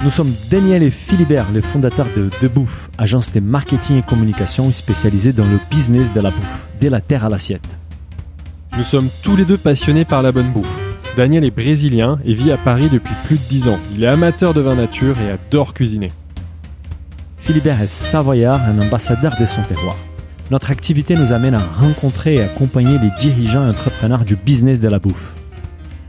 Nous sommes Daniel et Philibert, les fondateurs de De Bouffe, agence de marketing et communication spécialisée dans le business de la bouffe, de la terre à l'assiette. Nous sommes tous les deux passionnés par la bonne bouffe. Daniel est brésilien et vit à Paris depuis plus de 10 ans. Il est amateur de vin nature et adore cuisiner. Philibert est savoyard, un ambassadeur de son terroir. Notre activité nous amène à rencontrer et accompagner les dirigeants et entrepreneurs du business de la bouffe.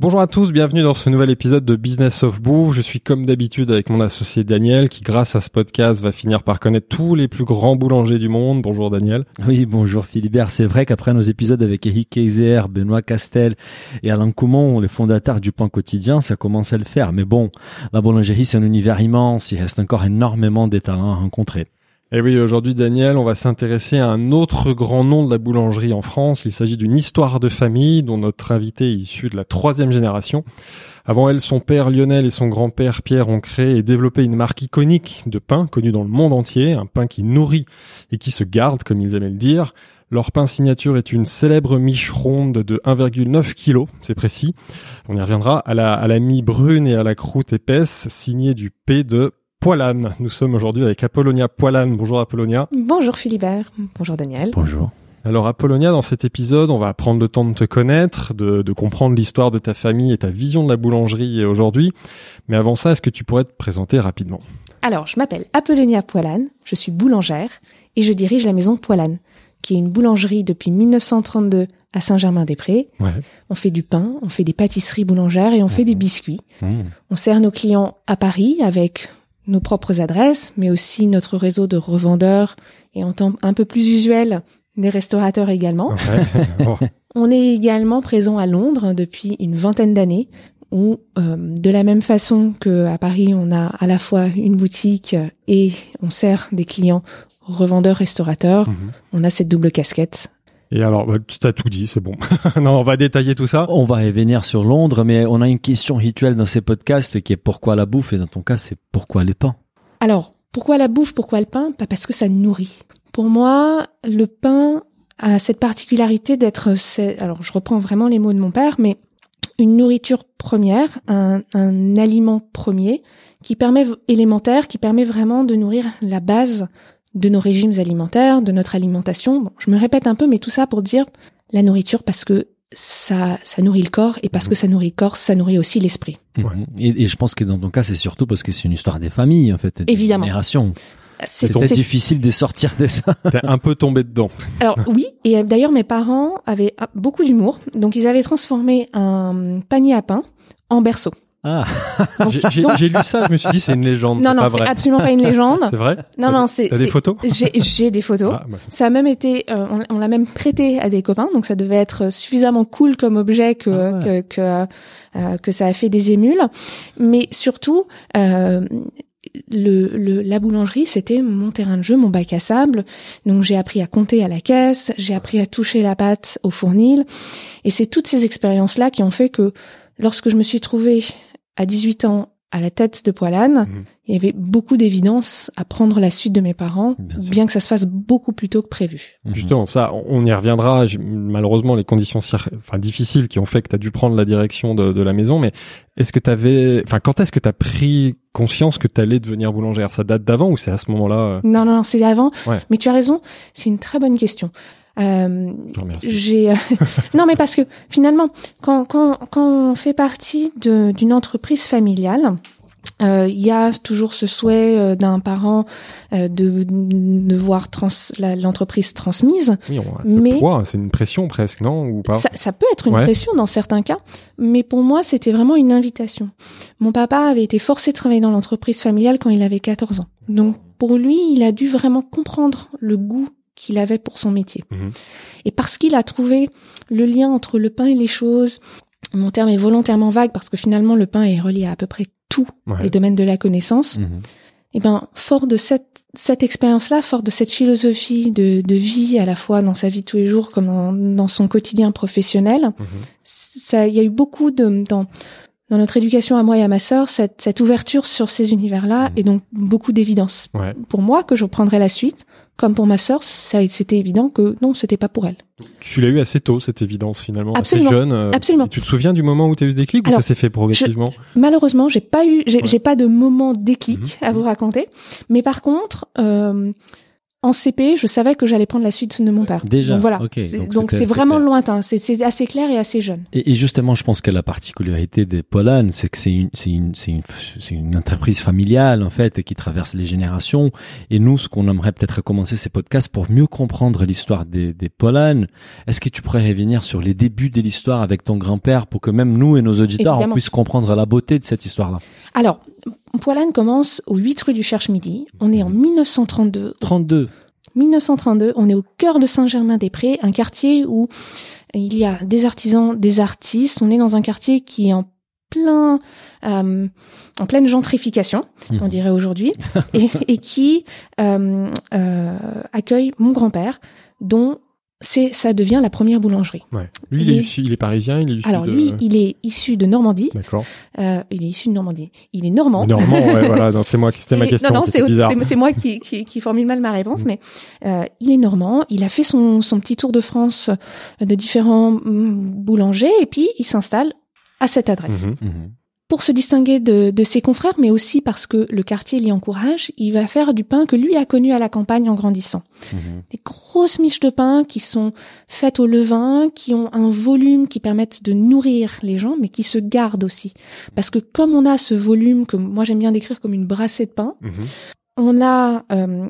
Bonjour à tous, bienvenue dans ce nouvel épisode de Business of Bouffe. Je suis comme d'habitude avec mon associé Daniel qui grâce à ce podcast va finir par connaître tous les plus grands boulangers du monde. Bonjour Daniel. Oui, bonjour Philibert. C'est vrai qu'après nos épisodes avec Eric Kaiser, Benoît Castel et Alain Coumont, les fondateurs du pain quotidien, ça commence à le faire. Mais bon, la boulangerie c'est un univers immense, il reste encore énormément de talents à rencontrer. Et oui, aujourd'hui, Daniel, on va s'intéresser à un autre grand nom de la boulangerie en France. Il s'agit d'une histoire de famille dont notre invité est issu de la troisième génération. Avant elle, son père Lionel et son grand-père Pierre ont créé et développé une marque iconique de pain connue dans le monde entier, un pain qui nourrit et qui se garde, comme ils aimaient le dire. Leur pain signature est une célèbre miche ronde de 1,9 kg, c'est précis. On y reviendra à la, à la mie brune et à la croûte épaisse, signée du P de Poilane. Nous sommes aujourd'hui avec Apollonia Poilane. Bonjour Apollonia. Bonjour Philibert. Bonjour Daniel. Bonjour. Alors Apollonia, dans cet épisode, on va prendre le temps de te connaître, de, de comprendre l'histoire de ta famille et ta vision de la boulangerie aujourd'hui. Mais avant ça, est-ce que tu pourrais te présenter rapidement Alors, je m'appelle Apollonia Poilane, je suis boulangère et je dirige la maison Poilane, qui est une boulangerie depuis 1932 à Saint-Germain-des-Prés. Ouais. On fait du pain, on fait des pâtisseries boulangères et on fait des biscuits. Mmh. On sert nos clients à Paris avec nos propres adresses, mais aussi notre réseau de revendeurs et en temps un peu plus usuel, des restaurateurs également. On est également présent à Londres depuis une vingtaine d'années, où euh, de la même façon que à Paris, on a à la fois une boutique et on sert des clients revendeurs restaurateurs. Mhm. On a cette double casquette. Et alors, bah, tu t'as tout dit, c'est bon. non, on va détailler tout ça. On va revenir sur Londres, mais on a une question rituelle dans ces podcasts qui est pourquoi la bouffe et dans ton cas c'est pourquoi les pains. Alors, pourquoi la bouffe Pourquoi le pain? Bah, Parce que ça nourrit. Pour moi, le pain a cette particularité d'être, c'est- alors je reprends vraiment les mots de mon père, mais une nourriture première, un, un aliment premier qui permet élémentaire, qui permet vraiment de nourrir la base de nos régimes alimentaires, de notre alimentation. Bon, je me répète un peu, mais tout ça pour dire la nourriture parce que ça, ça nourrit le corps et parce que ça nourrit le corps, ça nourrit aussi l'esprit. Ouais. Mhm. Et, et je pense que dans ton cas c'est surtout parce que c'est une histoire des familles en fait, et des Évidemment. générations. C'est- difficile de sortir de ça. T'es un peu tombé dedans. Alors oui, et euh, d'ailleurs mes parents avaient ah, beaucoup d'humour, donc ils avaient transformé un panier à pain en berceau. Ah, J'ai lu ça, je me suis dit c'est une légende. non non, c'est absolument pas une légende. C'est vrai Non non, c'est T'as des photos J'ai j'ai des photos. Ah, bah, Ça a même été, euh, on, on l'a même prêté à des copains, donc ça devait être suffisamment cool comme objet que Ah ouais. que que, euh, que ça a fait des émules. Mais surtout, euh, le, le la boulangerie, c'était mon terrain de jeu, mon bac à sable. Donc j'ai appris à compter à la caisse, j'ai appris à toucher la pâte au fournil, et c'est toutes ces expériences là qui ont fait que lorsque je me suis trouvée à 18 ans à la tête de Poilane, Mhm. il y avait beaucoup d'évidence à prendre la suite de mes parents, Bien que ça se fasse beaucoup plus tôt que prévu. Mhm. Justement, ça, on y reviendra. Malheureusement, les conditions enfin, difficiles qui ont fait que tu as dû prendre la direction de, de la maison. Mais est-ce que tu avais, enfin, quand est-ce que tu as pris conscience que tu allais devenir boulangère? Ça date d'avant ou c'est à ce moment-là euh, Non, non, non, c'est avant. Ouais. Mais tu as raison, c'est une très bonne question. Euh, j'ai non mais parce que finalement quand quand quand on fait partie d'une entreprise familiale euh, il y a toujours ce souhait euh, d'un parent euh, de de voir trans l'entreprise transmise Oui, on a ce mais- c'est une pression presque, non Ou pas? Ça, ça peut être une Ouais. pression dans certains cas, mais pour moi, c'était vraiment une invitation. Mon papa avait été forcé de travailler dans l'entreprise familiale quand il avait 14 ans. Donc, pour lui, il a dû vraiment comprendre le goût qu'il avait pour son métier. Mhm. Et parce qu'il a trouvé le lien entre le pain et les choses, mon terme est volontairement vague parce que finalement, le pain est relié à à peu près tous Ouais. les domaines de la connaissance. Mhm. Eh ben, fort de cette, cette expérience-là, fort de cette philosophie de, de vie, à la fois dans sa vie de tous les jours comme dans, dans son quotidien professionnel, Mhm. ça, il y a eu beaucoup de, dans, dans notre éducation à moi et à ma sœur, cette, cette ouverture sur ces univers-là et donc beaucoup d'évidence. Ouais. Pour moi, que je prendrais la suite, comme pour ma sœur, c'était évident que non, c'était pas pour elle. Tu l'as eu assez tôt, cette évidence finalement, Absolument. assez jeune. euh, Absolument. Tu te souviens du moment où tu as eu ce déclic ou Alors, ça s'est fait progressivement Malheureusement, j'ai pas eu, j'ai Ouais. pas de moment déclic Mhm. à vous raconter. Mais par contre, euh, en CP, je savais que j'allais prendre la suite de mon père. Déjà, Donc voilà. donc c'est vraiment clair. lointain. C'est- assez clair et assez jeune. Et, et justement, je pense que la particularité des Polanes, c'est que c'est une, c'est une, c'est une, c'est une entreprise familiale en fait qui traverse les générations. Et nous, ce qu'on aimerait peut-être commencer ces podcasts pour mieux comprendre l'histoire des, des Polanes. Est-ce que tu pourrais revenir sur les débuts de l'histoire avec ton grand-père pour que même nous et nos auditeurs on Évidemment. puisse comprendre la beauté de cette histoire-là? Alors, Poilane commence au 8 rue du Cherche-Midi. On est en 1932. 32. 1932, on est au cœur de Saint-Germain-des-Prés, un quartier où il y a des artisans, des artistes. On est dans un quartier qui est en plein, euh, en pleine gentrification, on Mhm. dirait aujourd'hui, et, et qui euh, euh, accueille mon grand-père, dont c'est, ça devient la première boulangerie. Ouais. Lui, il est, issu- il est parisien, il est issu Alors de... lui, il est issu de Normandie. D'accord. Euh, il est issu de Normandie. Il est normand. Normand, ouais, voilà. Non, c'est moi qui c'était ma question. Non, non, c'est moi qui, qui, qui formule mal ma réponse, Mm. mais euh, il est normand. Il a fait son, son petit tour de France euh, de différents mm, boulangers et puis il s'installe à cette adresse. Mhm. Mhm. Pour se distinguer de, de ses confrères, mais aussi parce que le quartier l'y encourage, il va faire du pain que lui a connu à la campagne en grandissant. Mhm. Des grosses miches de pain qui sont faites au levain, qui ont un volume qui permettent de nourrir les gens, mais qui se gardent aussi. Parce que comme on a ce volume que moi j'aime bien décrire comme une brassée de pain, Mhm. on a euh,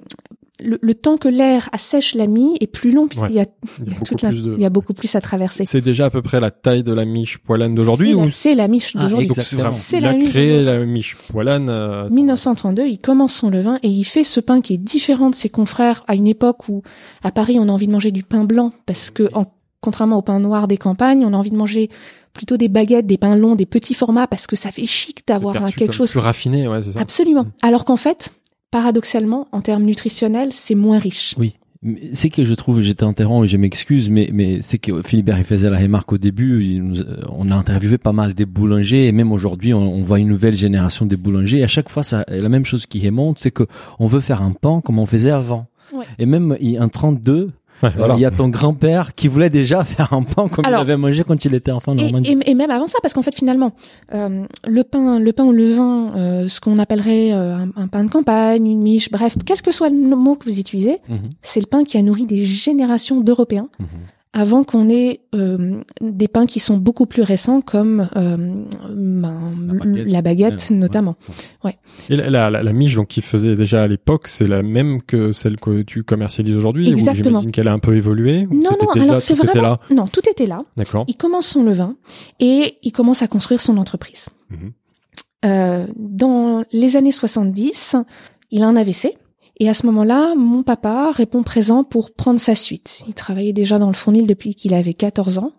le, le temps que l'air assèche la mie est plus long puisqu'il y a, Il y a toute la- de... il y a beaucoup plus à traverser. C'est déjà à peu près la taille de la miche poilane d'aujourd'hui C'est ou la- C'est la miche Ah, d'aujourd'hui. Donc c'est Exactement. vraiment- C'est il la a miche créé la miche poilane. euh, 1932, il commence son levain et il fait ce pain qui est différent de ses confrères à une époque où à Paris on a envie de manger du pain blanc parce que en, contrairement au pain noir des campagnes, on a envie de manger plutôt des baguettes, des pains longs, des petits formats parce que ça fait chic d'avoir quelque comme chose plus raffiné, ouais, c'est ça. absolument. Alors qu'en fait, paradoxalement, en termes nutritionnels, c'est moins riche. Mais C'est que je trouve, je t'interromps et je m'excuse, mais, mais c'est que Philibert il faisait la remarque au début. il euh, on a interviewé pas mal des boulangers et même aujourd'hui, on, on voit une nouvelle génération des boulangers. Et à chaque fois, ça, la même chose qui remonte, c'est que on veut faire un pain comme on faisait avant. Ouais. Et même il- un 32, Ouais, voilà. il y a ton grand-père qui voulait déjà faire un pain comme Alors- il avait mangé quand il était enfant en Et, Normandie. et- et même avant ça, parce qu'en fait finalement, euh, le pain, le pain au levain, euh, ce qu'on appellerait euh, un, un pain de campagne, une miche, bref, quel que soit le mot que vous utilisez, Mhm, c'est le pain qui a nourri des générations d'Européens mhm. Avant qu'on ait euh, des pains qui sont beaucoup plus récents comme euh, ben, La baguette. la baguette Ouais, notamment. Et la, la, la, miche donc qu'il faisait déjà à l'époque, c'est la même que celle que tu commercialises aujourd'hui ou Exactement. j'imagine qu'elle a un peu évolué ou Non, non, déjà, alors c'est tout était vraiment... là? Non, tout était là. D'accord. Il commence son levain et il commence à construire son entreprise. Mhm. Euh, dans les années 70, il a un AVC. Et à ce moment-là, mon papa répond présent pour prendre sa suite. Il travaillait déjà dans le fournil depuis qu'il avait 14 ans.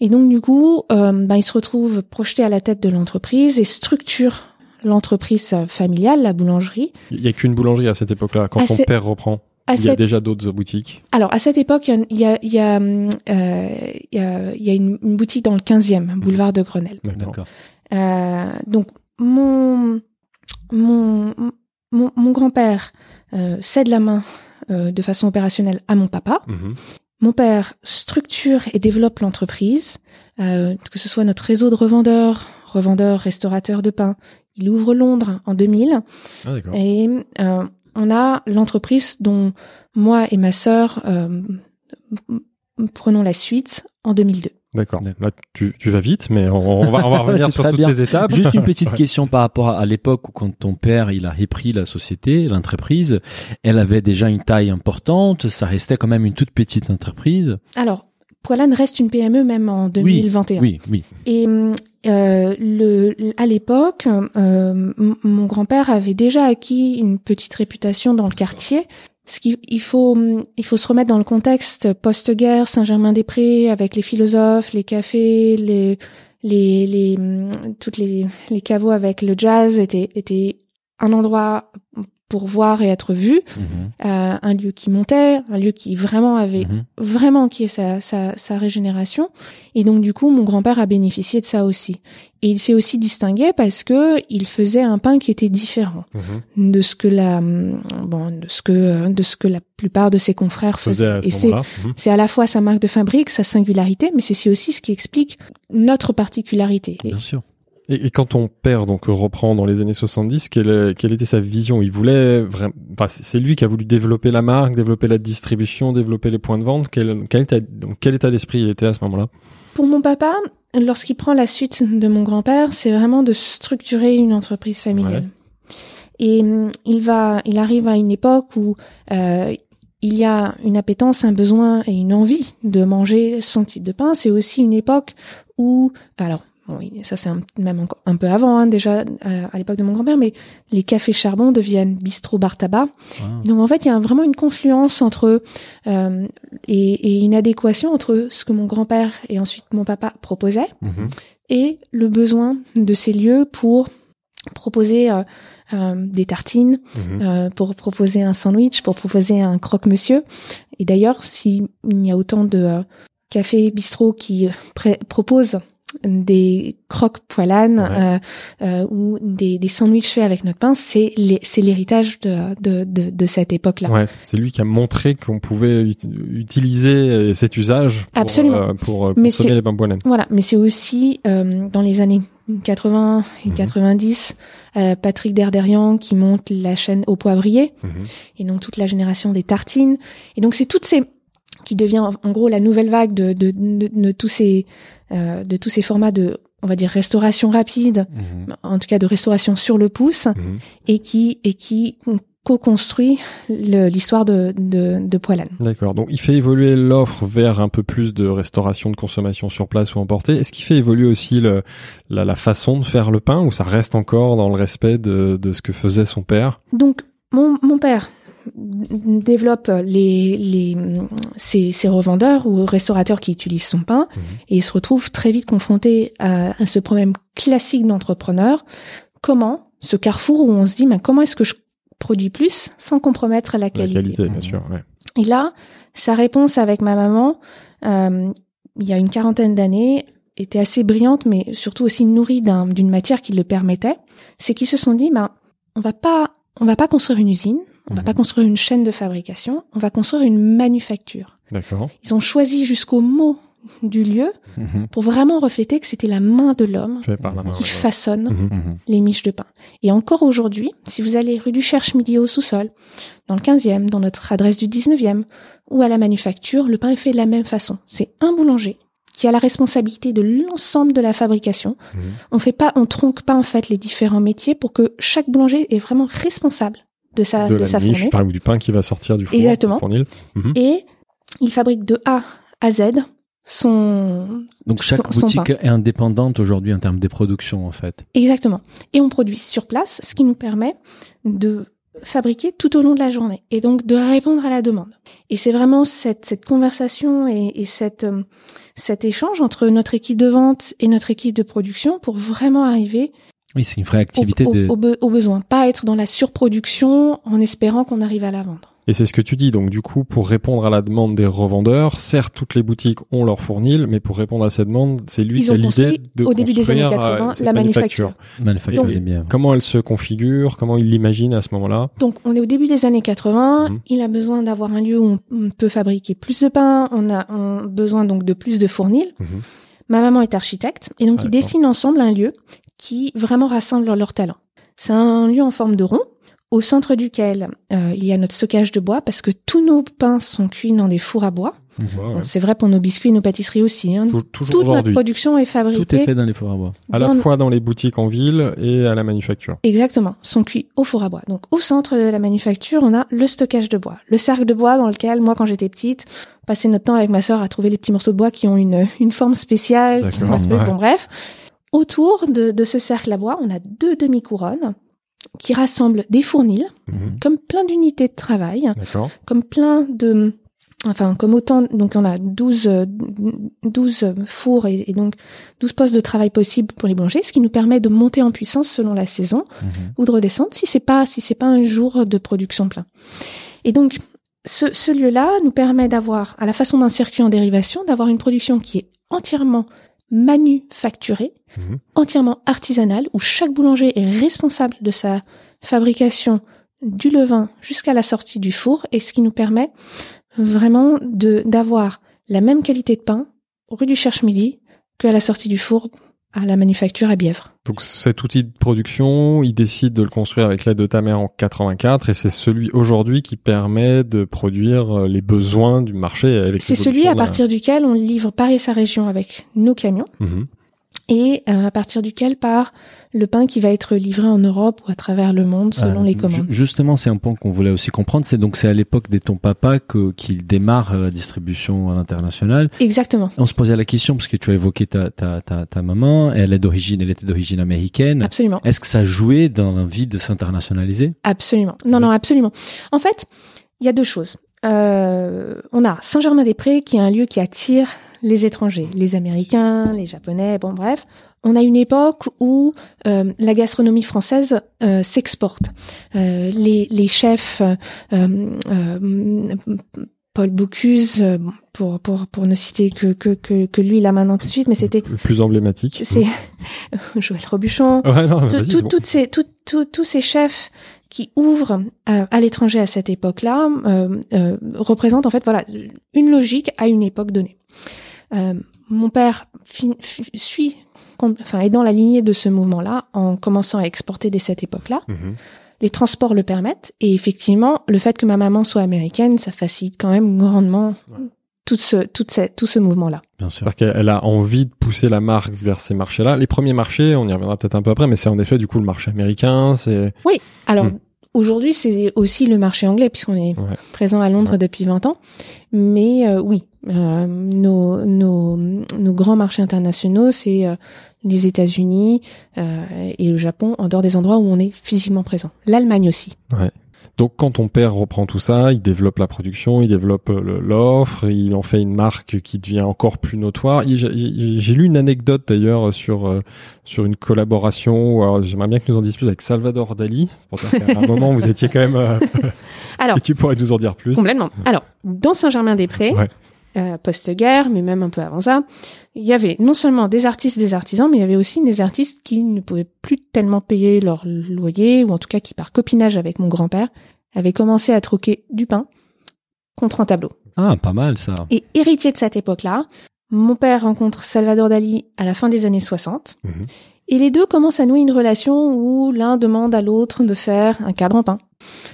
Et donc, du coup, euh, ben, il se retrouve projeté à la tête de l'entreprise et structure l'entreprise familiale, la boulangerie. Il y a qu'une boulangerie à cette époque-là quand À ton père reprend. Il y a déjà d'autres boutiques. Alors, à cette époque, il y a, il y a, euh, il y a, il y a une, une boutique dans le 15e, boulevard de Grenelle. D'accord. D'accord. Euh, donc mon mon mon, mon grand-père euh, cède la main euh, de façon opérationnelle à mon papa. Mhm. Mon père structure et développe l'entreprise, euh, que ce soit notre réseau de revendeurs, revendeurs, restaurateurs de pain. Il ouvre Londres en 2000 Ah et euh, on a l'entreprise dont moi et ma sœur euh, prenons la suite en 2002. D'accord. Là, tu, tu vas vite, mais on, on va, on va revenir sur toutes bien. les étapes. Juste une petite Ouais. question par rapport à, à l'époque où quand ton père il a repris la société, l'entreprise, elle avait déjà une taille importante, ça restait quand même une toute petite entreprise. Alors, Poilane reste une PME même en 2021. Oui, oui. Et euh, le, à l'époque, euh, mon grand-père avait déjà acquis une petite réputation dans le quartier. Ce qu'il il faut, il faut se remettre dans le contexte post-guerre, Saint-Germain-des-Prés, avec les philosophes, les cafés, les, les, les, toutes les, les caveaux avec le jazz, était, était un endroit pour voir et être vu, Mhm. euh, un lieu qui montait, un lieu qui vraiment avait Mhm. vraiment qui est sa, sa, sa régénération. Et donc du coup, mon grand-père a bénéficié de ça aussi. Et il s'est aussi distingué parce que il faisait un pain qui était différent Mhm. de ce que la bon de ce que de ce que la plupart de ses confrères faisaient. Et ce c'est à la fois sa marque de fabrique, sa singularité, mais c'est aussi ce qui explique notre particularité. Et Bien sûr. Et, et quand ton père donc reprend dans les années 70, quelle, quelle était sa vision? Il voulait vraiment, enfin, c'est lui qui a voulu développer la marque, développer la distribution, développer les points de vente. Quel, quel état, donc, quel état d'esprit il était à ce moment-là? Pour mon papa, lorsqu'il prend la suite de mon grand-père, c'est vraiment de structurer une entreprise familiale. Et hum, il va, il arrive à une époque où euh, il y a une appétence, un besoin et une envie de manger son type de pain. C'est aussi une époque où, alors, bon, ça c'est même un peu avant hein, déjà euh, à l'époque de mon grand-père, mais les cafés charbon deviennent bistrot bar tabac. Ah. Donc en fait, il y a vraiment une confluence entre euh, et, et une adéquation entre ce que mon grand-père et ensuite mon papa proposaient Mhm. et le besoin de ces lieux pour proposer euh, euh, des tartines, Mhm. euh, pour proposer un sandwich, pour proposer un croque-monsieur. Et d'ailleurs, s'il y a autant de euh, cafés bistrots qui proposent des croques poilanes Ouais. euh, euh, ou des, des sandwichs faits avec notre pain, c'est c'est l'héritage de, de, de, de cette époque-là. Ouais, c'est lui qui a montré qu'on pouvait ut- utiliser euh, cet usage pour, Absolument. euh, pour euh, Mais consommer les pains poilènes. Voilà, mais c'est aussi euh, dans les années 80 et Mhm. 90, euh, Patrick Derderian qui monte la chaîne au poivrier, Mhm. et donc toute la génération des tartines. Et donc c'est toutes ces qui devient en gros la nouvelle vague de, de, de, de tous ces euh, de tous ces formats de on va dire restauration rapide, Mhm. en tout cas de restauration sur le pouce, Mhm. et qui et qui co-construit l'histoire de, de, de Poilane. D'accord. Donc il fait évoluer l'offre vers un peu plus de restauration de consommation sur place ou emportée. Est-ce qu'il fait évoluer aussi le, la, la façon de faire le pain ou ça reste encore dans le respect de, de ce que faisait son père? Donc mon, mon père développe les, les ces, ces revendeurs ou restaurateurs qui utilisent son pain Mhm. et se retrouve très vite confronté à, à ce problème classique d'entrepreneur. Comment ce carrefour où on se dit mais comment est-ce que je produis plus sans compromettre la La qualité, qualité, bien sûr. Ouais. Et là, sa réponse avec ma maman, euh, il y a une quarantaine d'années, était assez brillante, mais surtout aussi nourrie d'un- d'une matière qui le permettait. C'est qu'ils se sont dit, ben, on va pas, on va pas construire une usine, on va Mhm. pas construire une chaîne de fabrication, on va construire une manufacture. D'accord. Ils ont choisi jusqu'au mot du lieu Mhm. pour vraiment refléter que c'était la main de l'homme main. qui ouais, façonne Mhm. Les miches de pain. Et encore aujourd'hui, si vous allez rue du Cherche-Midi au sous-sol, dans le 15e, dans notre adresse du 19e, ou à la manufacture, le pain est fait de la même façon. C'est un boulanger qui a la responsabilité de l'ensemble de la fabrication. On fait pas, on tronque pas en fait les différents métiers pour que chaque boulanger est vraiment responsable de sa, de de, la sa niche, fournée. enfin, ou du pain qui va sortir du four, Exactement. du fournil. Mhm. Et il fabrique de A à Z son, Donc chaque Son- son boutique est indépendante aujourd'hui en termes des productions en fait. Exactement. Et on produit sur place, ce qui nous permet de fabriquer tout au long de la journée et donc de répondre à la demande. Et c'est vraiment cette, cette conversation et, et cette, euh, cet échange entre notre équipe de vente et notre équipe de production pour vraiment arriver Oui, c'est une vraie activité au- de. au be- au besoin. Pas être dans la surproduction en espérant qu'on arrive à la vendre. Et c'est ce que tu dis. Donc, du coup, pour répondre à la demande des revendeurs, certes, toutes les boutiques ont leur fournil, mais pour répondre à cette demande, c'est lui ont l'idée de au début des années construire, 80, euh, la manufacture. Manufacture Donc- des biens. Comment elle se configure? Comment il l'imagine à ce moment-là? Donc, on est au début des années 80. Mhm. Il a besoin d'avoir un lieu où on- peut fabriquer plus de pain. On a on besoin donc de plus de fournils. Mhm. Ma maman est architecte et donc Ah, ils dessinent ensemble un lieu qui vraiment rassemble leurs talents. C'est un lieu en forme de rond au centre duquel euh, il y a notre stockage de bois parce que tous nos pains sont cuits dans des fours à bois. Ouais. Bon, C'est vrai pour nos biscuits et nos pâtisseries aussi. hein. Tou- Toujours Toute notre production est Tout est fabriquée fait dans les fours à bois. À la fois dans les boutiques en ville et à la manufacture. Exactement, sont cuits au four à bois. Donc au centre de la manufacture, on a le stockage de bois, le cercle de bois dans lequel moi quand j'étais petite, on passait notre temps avec ma sœur à trouver les petits morceaux de bois qui ont une une forme spéciale, qui ont un truc, ouais. bon bref. Autour de, de ce cercle à bois, on a deux demi-couronnes qui rassemblent des fournils, Mhm. comme plein d'unités de travail, comme plein de enfin comme autant, donc on a 12, euh, 12 fours et, et donc 12 postes de travail possibles pour les boulangers, ce qui nous permet de monter en puissance selon la saison Mhm. ou de redescendre si c'est pas si c'est pas un jour de production plein. Et donc ce, ce lieu-là nous permet d'avoir, à la façon d'un circuit en dérivation, d'avoir une production qui est entièrement manufacturée, Mhm. entièrement artisanale, où chaque boulanger est responsable de sa fabrication du levain jusqu'à la sortie du four, et ce qui nous permet vraiment de d'avoir la même qualité de pain rue du Cherche-Midi qu'à la sortie du four à la manufacture à Bièvre. Donc cet outil de production, il décide de le construire avec l'aide de ta mère en 84 et c'est celui aujourd'hui qui permet de produire euh, les besoins du marché avec C'est celui à la- partir duquel on livre Paris et sa région avec nos camions Mhm. Et euh, à partir duquel part le pain qui va être livré en Europe ou à travers le monde selon Ah, les ju- commandes. Justement, c'est un point qu'on voulait aussi comprendre. C'est donc c'est à l'époque des ton papa que qu'il démarre la distribution à l'international. Exactement, On se posait la question parce que tu as évoqué ta ta ta, ta maman. Elle est d'origine, elle était d'origine américaine. absolument. Est-ce que ça jouait dans l'envie de s'internationaliser? Absolument. Non, Oui. non, absolument. En fait, il y a deux choses. Euh, on a Saint-Germain-des-Prés qui est un lieu qui attire les étrangers, les Américains, les Japonais, bon bref. On a une époque où euh, la gastronomie française euh, s'exporte. Euh, les, les chefs, euh, euh, Paul Bocuse, pour, pour, pour ne citer que, que, que, que lui là maintenant tout de suite, mais c'était le plus emblématique. c'est Joël Robuchon, Ouais, non, tout- bon. toutes ces, tout- tous ces chefs qui ouvrent euh, à l'étranger à cette époque-là euh, représentent en fait voilà une logique à une époque donnée. Euh, mon père suit, enfin est dans la lignée de ce mouvement-là en commençant à exporter dès cette époque-là. Mhm. Les transports le permettent et effectivement le fait que ma maman soit américaine, ça facilite quand même grandement tout ce tout ce, tout ce mouvement-là. Bien sûr. C'est-à-dire qu'elle elle a envie de pousser la marque vers ces marchés-là. Les premiers marchés, on y reviendra peut-être un peu après, mais c'est en effet du coup le marché américain, c'est Alors, Hmm. aujourd'hui, c'est aussi le marché anglais, puisqu'on est Ouais. présent à Londres Ouais. depuis 20 ans. Mais euh, oui, euh, nos, nos, nos grands marchés internationaux, c'est euh, les États-Unis euh, et le Japon, en dehors des endroits où on est physiquement présent. L'Allemagne aussi. Donc quand ton père reprend tout ça, il développe la production, il développe euh, l'offre, il en fait une marque qui devient encore plus notoire. J'ai lu une anecdote d'ailleurs sur euh, sur une collaboration. J'aimerais bien que nous en dises plus avec Salvador Dali. C'est pour dire qu'à un moment vous étiez quand même. euh, Alors, et tu pourrais nous en dire plus. complètement. Alors, dans Saint-Germain-des-Prés, Ouais. Euh, post-guerre, mais même un peu avant ça, il y avait non seulement des artistes, des artisans, mais il y avait aussi des artistes qui ne pouvaient plus tellement payer leur loyer, ou en tout cas qui, par copinage avec mon grand-père, avaient commencé à troquer du pain contre un tableau. Ah, pas mal ça. Et héritier de cette époque-là, mon père rencontre Salvador Dali à la fin des années 60. Mhm. Et les deux commencent à nouer une relation où l'un demande à l'autre de faire un cadre en pain.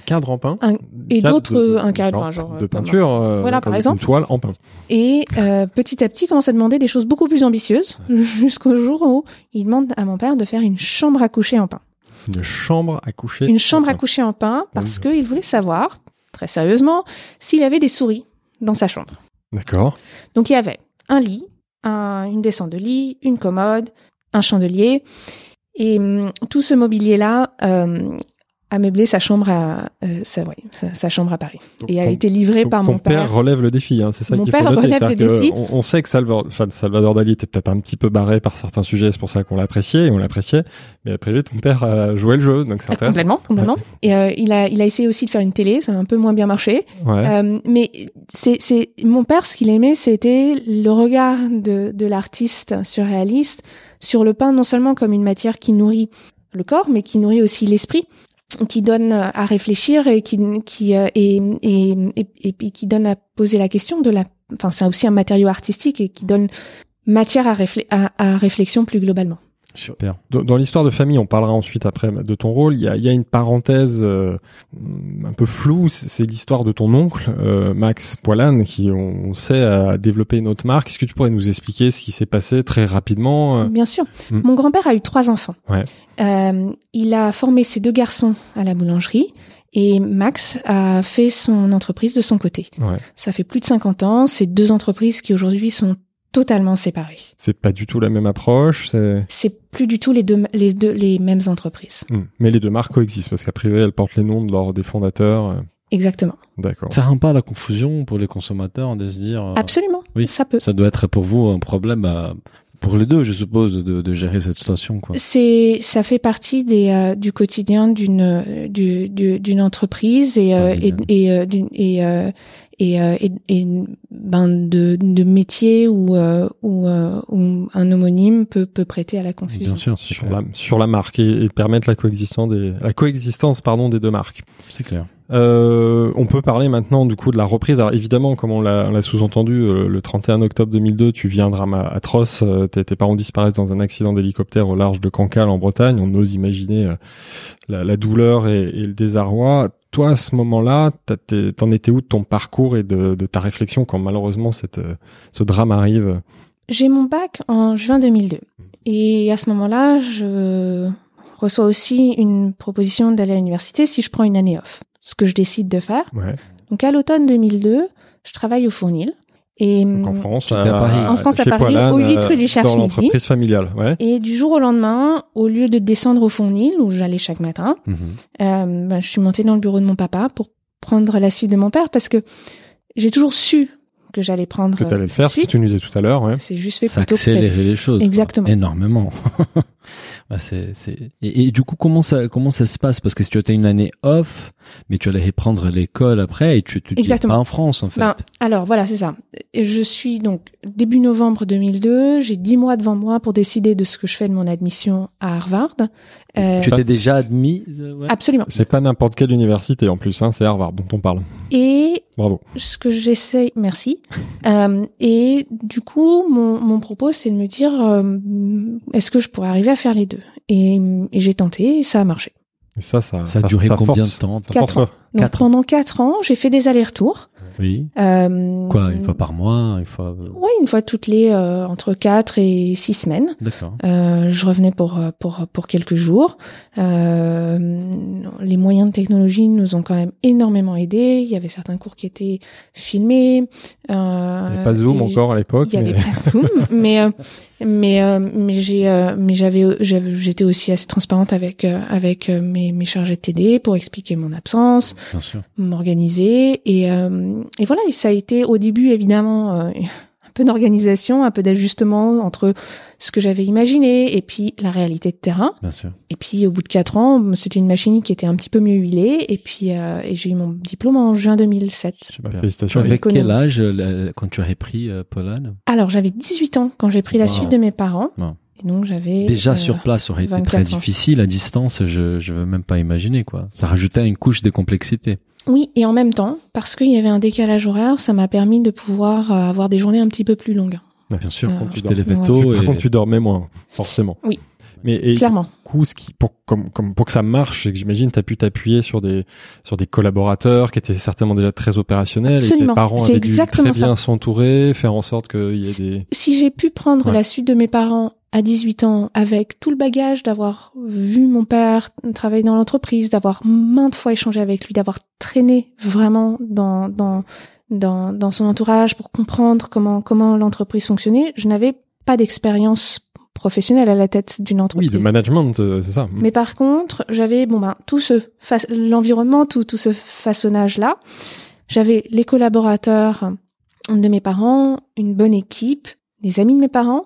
Cadre en pain. Un- et d'autres, de- un cadre, genre, enfin, genre, de euh, peinture. euh, Voilà, par exemple. Une toile en pain. Et euh, petit à petit, commence à demander des choses beaucoup plus ambitieuses, jusqu'au jour où il demande à mon père de faire une chambre à coucher en pain. Une chambre à coucher. Une chambre à coucher en pain parce Oui. qu'il voulait savoir, très sérieusement, s'il avait des souris dans sa chambre. D'accord. Donc il y avait un lit, un- une descente de lit, une commode, un chandelier, et hum, tout ce mobilier-là euh, a meublé sa chambre à euh, sa, ouais, sa, sa chambre à Paris Donc, et a ton- été livré Donc, par ton mon père. relève le défi, hein, c'est ça Mon qu'il faut père noter. relève le défi. On, on sait que Salvador, enfin, Salvador Dali était peut-être un petit peu barré par certains sujets, c'est pour ça qu'on l'appréciait et on l'appréciait. Mais après, ton père a joué le jeu, donc c'est Ah, intéressant. complètement, complètement. Et euh, il a, il a essayé aussi de faire une télé, ça a un peu moins bien marché. Ouais. Euh, mais c'est, c'est mon père, ce qu'il aimait, c'était le regard de, de l'artiste surréaliste sur le pain, non seulement comme une matière qui nourrit le corps, mais qui nourrit aussi l'esprit, qui donne à réfléchir et qui, qui euh, et, et, et, qui donne à poser la question de la. Enfin, c'est aussi un matériau artistique et qui donne matière à réflexion plus globalement. Super. Dans, dans l'histoire de famille, on parlera ensuite après de ton rôle. Il y a, il y a une parenthèse euh, un peu floue. C'est l'histoire de ton oncle euh, Max Poilane, qui on, sait a développé une autre marque. Est-ce que tu pourrais nous expliquer ce qui s'est passé très rapidement euh, Bien sûr. Mm. Mon grand-père a eu trois enfants. Ouais. Euh, il a formé ses deux garçons à la boulangerie et Max a fait son entreprise de son côté. Ouais. Ça fait plus de 50 ans. C'est deux entreprises qui aujourd'hui sont totalement séparées. C'est pas du tout la même approche. C'est C'est plus du tout les deux, les deux, les mêmes entreprises. Hmm. mais les deux marques coexistent parce qu'a priori elles portent les noms de leurs des fondateurs. euh. Exactement. D'accord. Ça rend pas à la confusion pour les consommateurs de se dire. euh, Absolument. oui. Ça peut. Ça doit être pour vous un problème euh, pour les deux, je suppose, de, de gérer cette situation, quoi. C'est, ça fait partie des, euh, du quotidien d'une, du, du- d'une entreprise et, euh, Oui, et, et, euh, d'une- et, euh, et, euh, et, et, ben de, de métier où, euh, où, euh, où un homonyme peut, peut prêter à la confusion. Bien sûr, Sur clair. la, sur la marque et, et permettre la coexistence des, la coexistence, pardon, des deux marques. C'est clair. Euh, on peut parler maintenant du coup de la reprise. Alors évidemment, comme on l'a sous-entendu, euh, le 31 octobre 2002, tu vis un drame atroce. Euh, tes, tes parents disparaissent dans un accident d'hélicoptère au large de Cancale en Bretagne. On ose imaginer euh, la, la douleur et, et le désarroi. Toi, à ce moment-là, t'en étais où de ton parcours et de, de ta réflexion quand malheureusement cette, ce drame arrive? J'ai mon bac en juin 2002. Et à ce moment-là, je reçois aussi une proposition d'aller à l'université si je prends une année off. Ce que je décide de faire. Ouais. Donc à l'automne 2002, je travaille au Fournil. Et, Donc en France, J'étais à Paris. En France, à Paris, Poilane, au huit rue du euh, Cherche Dans Midi. l'entreprise familiale, ouais. et du jour au lendemain, au lieu de descendre au Fournil, où j'allais chaque matin, Mhm. euh, ben, je suis montée dans le bureau de mon papa pour prendre la suite de mon père parce que j'ai toujours su que j'allais prendre Que t'allais le cette faire, ce que tu nous disais tout à l'heure, ouais. C'est juste fait Ça plutôt accélérait les choses. quoi. Exactement. Énormément. C'est, c'est... Et, et du coup, comment ça, comment ça se passe? Parce que si tu as une année off, mais tu allais reprendre l'école après et tu, tu Exactement. pas en France, en fait. Ben, alors voilà, c'est ça. Je suis donc début novembre 2002. J'ai dix mois devant moi pour décider de ce que je fais de mon admission à Harvard. Euh, tu étais déjà admise ouais. absolument. C'est pas n'importe quelle université en plus, hein, c'est Harvard dont on parle. Et Bravo. ce que j'essaye, merci. Euh, et du coup, mon, mon propos, c'est de me dire, euh, est-ce que je pourrais arriver à faire les deux? Et, et j'ai tenté et ça a marché. Et ça, ça, Ça a duré combien force- de temps ça Quatre force- Donc Quatre pendant quatre ans, j'ai fait des allers-retours. Oui. Euh, Quoi, une fois par mois, une fois. euh, Oui, une fois toutes les euh, entre quatre et six semaines. D'accord. Euh, je revenais pour pour pour quelques jours. Euh, les moyens de technologie nous ont quand même énormément aidés. Il y avait certains cours qui étaient filmés. Euh, Il n'y avait pas Zoom encore à l'époque. Il y avait mais- pas Zoom, mais euh, mais euh, mais j'ai euh, mais j'avais j'étais aussi assez transparente avec euh, avec euh, mes mes chargés de TD pour expliquer mon absence, Bien sûr. m'organiser et euh, et voilà. Et ça a été au début évidemment euh, peu d'organisation, un peu d'ajustement entre ce que j'avais imaginé et puis la réalité de terrain. Bien sûr. Et puis au bout de quatre ans, c'était une machine qui était un petit peu mieux huilée et puis euh, et j'ai eu mon diplôme en juin 2007. Super, Tu félicitations. avais quel âge euh, quand tu as repris euh, Pologne Alors j'avais 18 ans quand j'ai pris la Wow. suite de mes parents. Wow. Et donc j'avais Déjà euh, sur place, ça aurait été 24 très ans. difficile. À distance, je je veux même pas imaginer quoi. Ça rajoutait une couche de complexité. Oui, et en même temps, parce qu'il y avait un décalage horaire, ça m'a permis de pouvoir euh, avoir des journées un petit peu plus longues. Bien sûr. Euh, tu tu t'es levé dors- tôt et contre, tu dormais moins, forcément. Oui. Mais et, Clairement. coup, ce qui, pour, comme, comme, pour que ça marche, c'est que j'imagine, tu as pu t'appuyer sur des, sur des collaborateurs qui étaient certainement déjà très opérationnels et tes parents avaient dû très bien s'entourer, faire en sorte qu'il y ait des... Si j'ai pu prendre Ouais. la suite de mes parents à 18 ans avec tout le bagage d'avoir vu mon père travailler dans l'entreprise, d'avoir maintes fois échangé avec lui, d'avoir traîné vraiment dans, dans, dans, dans son entourage pour comprendre comment, comment l'entreprise fonctionnait, je n'avais pas d'expérience professionnelle à la tête d'une Oui, entreprise. de management, euh, c'est ça. Mais par contre, j'avais bon ben tout ce l'environnement, tout tout ce façonnage là. J'avais les collaborateurs de mes parents, une bonne équipe, des amis de mes parents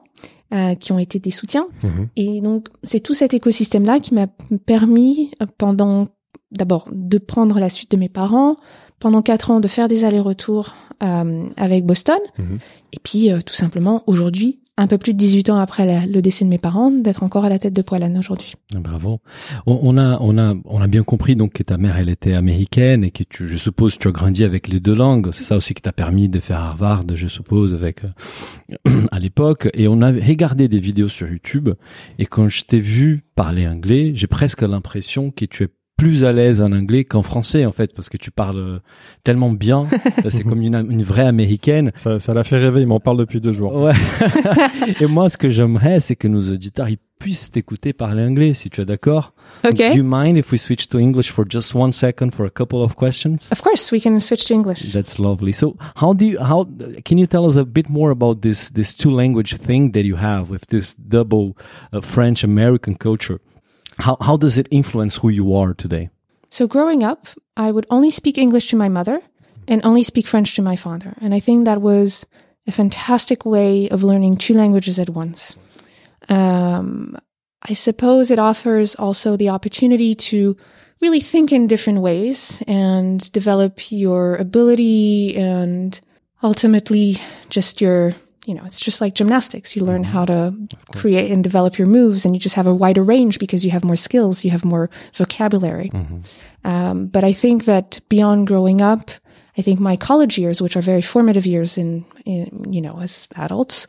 euh, qui ont été des soutiens. Mhm. Et donc c'est tout cet écosystème là qui m'a permis euh, pendant d'abord de prendre la suite de mes parents, pendant quatre ans de faire des allers-retours euh, avec Boston, Mhm. et puis euh, tout simplement aujourd'hui un peu plus de 18 ans après le décès de mes parents, d'être encore à la tête de Poilane aujourd'hui. Ah, Bravo. On, on a, on a, on a bien compris donc que ta mère elle était américaine et que tu, je suppose, tu as grandi avec les deux langues. C'est ça aussi qui t'a permis de faire Harvard, je suppose, avec euh, à l'époque. Et on a regardé des vidéos sur YouTube et quand je t'ai vu parler anglais, j'ai presque l'impression que tu es plus à l'aise en anglais qu'en français en fait parce que tu parles euh, tellement bien c'est comme une, une vraie américaine Ça, ça l'a fait rêver, il m'en parle depuis deux jours. Ouais. Et moi, ce que j'aimerais, c'est que nos auditeurs ils puissent t'écouter parler anglais, si tu es d'accord. Ok. Do you mind if we switch to English for just one second for a couple of questions? Of course, we can switch to English. That's lovely. So, how do you how can you tell us a bit more about this this two language thing that you have with this double uh, French American culture? How how does it influence who you are today? So growing up, I would only speak English to my mother and only speak French to my father. And I think that was a fantastic way of learning two languages at once. Um, I suppose it offers also the opportunity to really think in different ways and develop your ability and ultimately just your you know it's just like gymnastics. You learn how to create and develop your moves and you just have a wider range because you have more skills you have more vocabulary. Um, but i think that beyond growing up i think my college years which are very formative years in, in you know as adults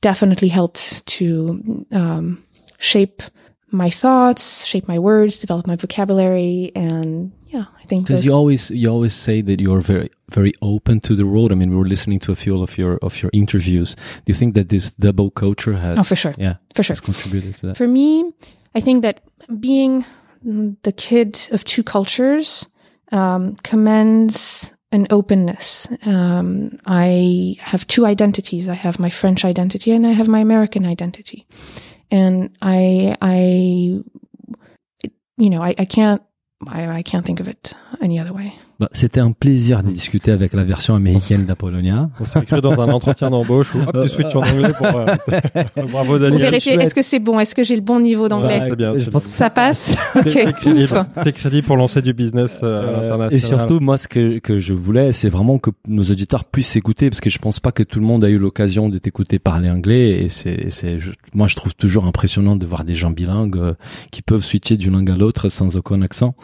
definitely helped to um, shape my thoughts shape my words develop my vocabulary and yeah i think Because you always you always say that you're very very open to the world. I mean, we were listening to a few of your of your interviews. Do you think that this double culture has? Oh, for sure. Yeah, for sure has contributed to that. For me, I think that being the kid of two cultures um, commends an openness. Um, I have two identities. I have my French identity and I have my American identity. And I, I, you know, I, I can't, I, I can't think of it any other way. Bah, C'était un plaisir de discuter avec la version américaine d'Apollonia. On s'est cru dans un entretien d'embauche où hop, tu switches en anglais pour. euh, Bravo Daniel. est-ce que c'est bon? Est-ce que j'ai le bon niveau d'anglais? Ouais, c'est bien. Je c'est pense bien. que Ça passe? T'es- crédible pour lancer du business euh, à Euh, l'international. et surtout, moi, ce que, que je voulais, c'est vraiment que nos auditeurs puissent écouter, parce que je pense pas que tout le monde a eu l'occasion de t'écouter parler anglais. Et c'est, c'est, je- moi, je trouve toujours impressionnant de voir des gens bilingues euh, qui peuvent switcher d'une langue à l'autre sans aucun accent.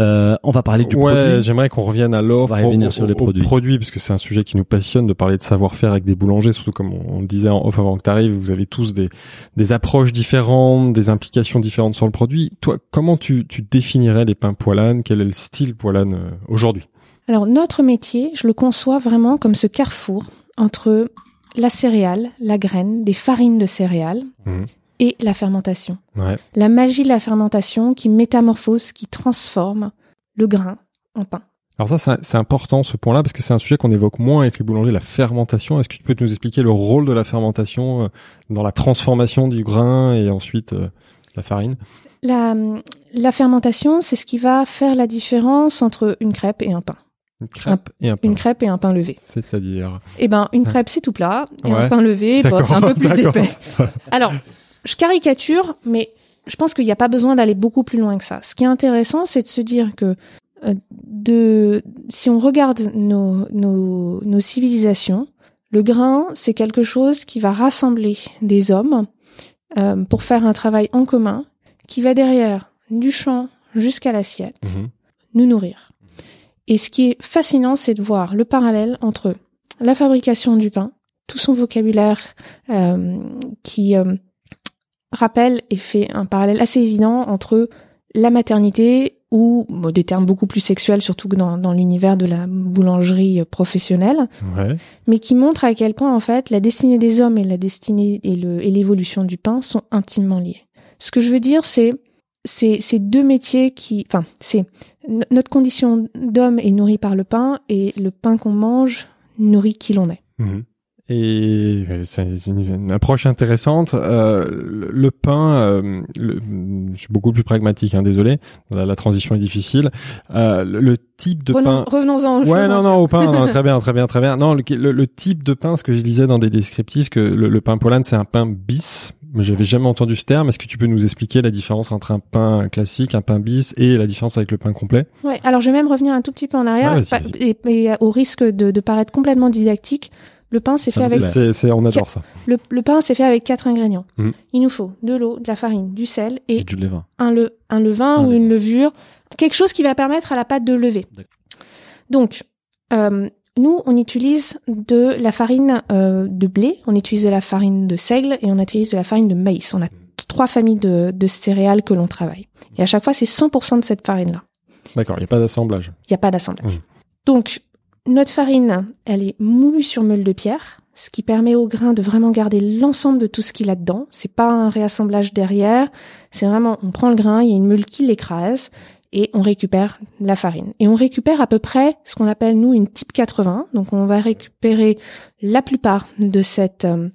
Euh, on va parler du ouais, produit. j'aimerais qu'on revienne à l'offre, On va revenir au- sur les au- produits. aux produits, parce que c'est un sujet qui nous passionne de parler de savoir-faire avec des boulangers, surtout comme on, on le disait en off avant que tu arrives, vous avez tous des, des approches différentes, des implications différentes sur le produit. Toi, comment tu, tu définirais les pains poilane Quel est le style poilane euh, aujourd'hui? Alors notre métier, je le conçois vraiment comme ce carrefour entre la céréale, la graine, des farines de céréales Mhm. et la fermentation. Ouais. La magie de la fermentation qui métamorphose, qui transforme le grain en pain. Alors ça, c'est- important ce point-là parce que c'est un sujet qu'on évoque moins avec les boulangers, la fermentation. Est-ce que tu peux nous expliquer le rôle de la fermentation euh, dans la transformation du grain et ensuite euh, la farine? La, la fermentation, c'est ce qui va faire la différence entre une crêpe et un pain. Une crêpe et un pain. Une crêpe et un pain levé. C'est-à-dire Eh ben, une crêpe, c'est tout plat, et Ouais. un pain levé, bah, c'est un peu plus épais. Alors, je caricature, mais je pense qu'il n'y a pas besoin d'aller beaucoup plus loin que ça. Ce qui est intéressant, c'est de se dire que de, si on regarde nos, nos, nos civilisations, le grain, c'est quelque chose qui va rassembler des hommes euh, pour faire un travail en commun, qui va derrière du champ jusqu'à l'assiette Mhm. nous nourrir. Et ce qui est fascinant, c'est de voir le parallèle entre la fabrication du pain, tout son vocabulaire euh, qui euh, rappelle et fait un parallèle assez évident entre la maternité ou bon, des termes beaucoup plus sexuels, surtout que dans, dans l'univers de la boulangerie euh, professionnelle, Ouais. mais qui montre à quel point en fait la destinée des hommes et la destinée et le- et l'évolution du pain sont intimement liés. Ce que je veux dire, c'est c'est ces deux métiers qui, enfin, c'est no- notre condition d'homme est nourrie par le pain et le pain qu'on mange nourrit qui l'on est. Mhm. Et euh, c'est une, approche intéressante. Euh, le, le pain, euh, le- je suis beaucoup plus pragmatique, hein, désolé. La, la transition est difficile. Euh, le, le type de Revenons- pain. Revenons-en. Ouais, non, non, au pain, non, très bien, très bien, très bien. Non, le, le, type de pain, ce que je disais dans des descriptifs, que le, le pain polane, c'est un pain bis. Mais j'avais jamais entendu ce terme. Est-ce que tu peux nous expliquer la différence entre un pain classique, un pain bis, et la différence avec le pain complet? Ouais, alors je vais même revenir un tout petit peu en arrière, pas- vas-y. et, et au risque de, de paraître complètement didactique. Le pain, c'est fait avec dit, C'est, c'est, on adore ça. le, le pain, c'est fait avec quatre ingrédients. Mhm. Il nous faut de l'eau, de la farine, du sel et Et du levain. un, le, un levain Un ou levain. une levure, quelque chose qui va permettre à la pâte de lever. Donc, euh, nous, on utilise de la farine euh, de blé, on utilise de la farine de seigle et on utilise de la farine de maïs. On a trois familles de, de céréales que l'on travaille. Et à chaque fois, c'est 100% de cette farine-là. D'accord, il n'y a pas d'assemblage. Il n'y a pas d'assemblage. Mhm. Donc, notre farine, elle est moulue sur meule de pierre, ce qui permet au grain de vraiment garder l'ensemble de tout ce qu'il a dedans. C'est pas un réassemblage derrière. C'est vraiment, on prend le grain, il y a une meule qui l'écrase et on récupère la farine. Et on récupère à peu près ce qu'on appelle, nous, une type 80. Donc, on va récupérer la plupart de cette, euh,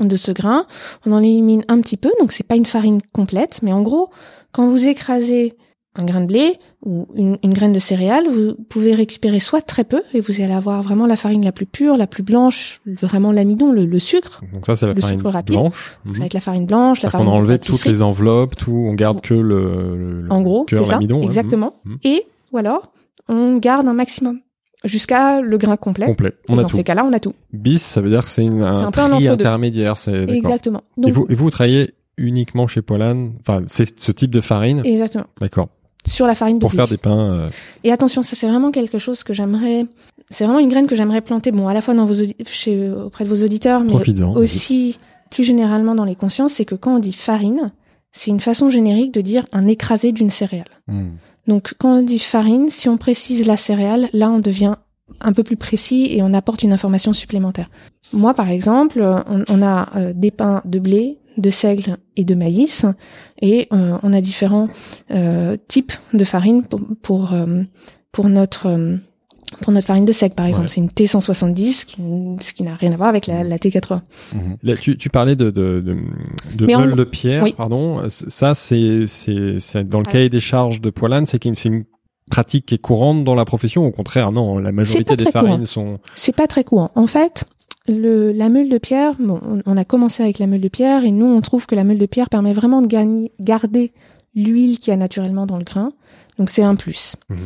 de ce grain. On en élimine un petit peu. Donc, c'est pas une farine complète. Mais en gros, quand vous écrasez un grain de blé ou une, une, graine de céréales, vous pouvez récupérer soit très peu et vous allez avoir vraiment la farine la plus pure, la plus blanche, vraiment l'amidon, le, le, sucre. Donc ça c'est la farine blanche. Ça va être la farine blanche, la farine. On a enlevé toutes les enveloppes, tout, on garde que le, le en gros, c'est ça, hein. exactement. Mmh. Et ou alors on garde un maximum jusqu'à le grain complet. Complet. On a dans tout. ces cas-là, on a tout. Bis, ça veut dire que c'est un, un tri intermédiaire. C'est exactement. Donc, et, vous, et vous travaillez uniquement chez Polan, enfin c'est ce type de farine? Exactement. D'accord sur la farine de pour blé. faire des pains. Euh... Et attention, ça c'est vraiment quelque chose que j'aimerais. C'est vraiment une graine que j'aimerais planter. Bon, à la fois dans vos chez auprès de vos auditeurs, mais aussi plus généralement dans les consciences, c'est que quand on dit farine, c'est une façon générique de dire un écrasé d'une céréale. Mmh. Donc quand on dit farine, si on précise la céréale, là on devient un peu plus précis et on apporte une information supplémentaire. Moi, par exemple, on, on a euh, des pains de blé, de seigle et de maïs, et euh, on a différents euh, types de farine pour pour, pour notre pour notre farine de seigle, par exemple. Ouais. C'est une T170, qui, ce qui n'a rien à voir avec la, la T80. Mmh. Là, tu, tu parlais de de de, de Mais meule on- de pierre, oui. pardon. Ça, c'est c'est dans le Ah. cahier des charges de Poilane, c'est c'est une pratique qui est courante dans la profession. Au contraire, non, la majorité des farines courant. sont. C'est pas très courant. En fait, le, la meule de pierre, bon, on, on a commencé avec la meule de pierre et nous, on trouve que la meule de pierre permet vraiment de gagner, garder l'huile qu'il y a naturellement dans le grain. Donc c'est un plus. Mhm.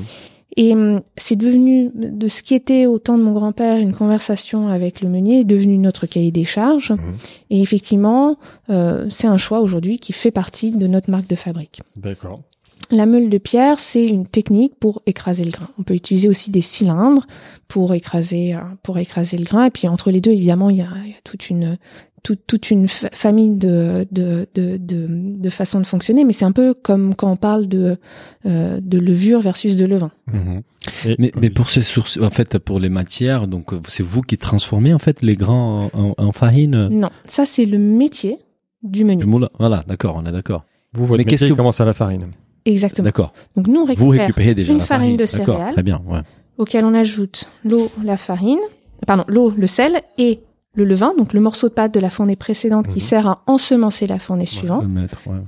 Et hum, c'est devenu, de ce qui était au temps de mon grand-père, une conversation avec le meunier, est devenu notre cahier des charges. Mhm. Et effectivement, euh, c'est un choix aujourd'hui qui fait partie de notre marque de fabrique. D'accord. La meule de pierre, c'est une technique pour écraser le grain. On peut utiliser aussi des cylindres pour écraser, euh, pour écraser le grain. Et puis entre les deux, évidemment, il y a, il y a toute une toute, toute une fa- famille de de, de, de de façons de fonctionner. Mais c'est un peu comme quand on parle de euh, de levure versus de levain. Mhm. Et- Mais, mais pour ces sources, en fait, pour les matières, donc c'est vous qui transformez en fait les grains en, farine? Non, ça c'est le métier du menu. Du moulin. Voilà, d'accord, on est d'accord. vous, votre Mais qu'est-ce métier que- commence à la farine. Exactement. D'accord. Donc nous on Vous récupère récupérez déjà une la farine de céréales. très bien. Ouais. auquel on ajoute l'eau, la farine, pardon, l'eau, le sel et le levain, donc le morceau de pâte de la fournée précédente qui Mhm. sert à ensemencer la fournée suivante. Le ouais.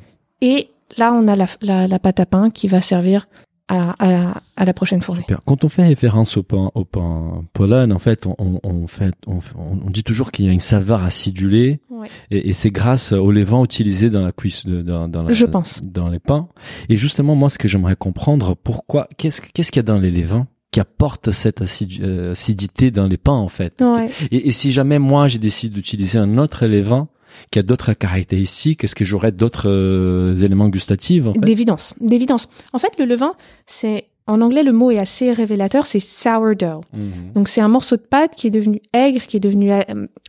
Et là, on a la, la, la pâte à pain qui va servir à, à, à la prochaine fournée. Super. Quand on fait référence au pain, au pain pollen, en fait, on, on, fait, on, on- dit toujours qu'il y a une saveur acidulée, Ouais. et, et c'est grâce au levain utilisé dans la cuisse, de, dans, dans la, Je pense. dans les pains. Et justement, moi, ce que j'aimerais comprendre, pourquoi, qu'est-ce, qu'est-ce qu'il y a dans les levains qui apporte cette euh, acidité dans les pains, en fait? Ouais. Et, et si jamais moi, j'ai décidé d'utiliser un autre levain qui a d'autres caractéristiques, est-ce que j'aurais d'autres euh, éléments gustatifs, en fait? D'évidence, d'évidence. En fait, le levain, c'est en anglais le mot est assez révélateur, c'est sourdough. Mhm. Donc c'est un morceau de pâte qui est devenu aigre, qui est devenu euh,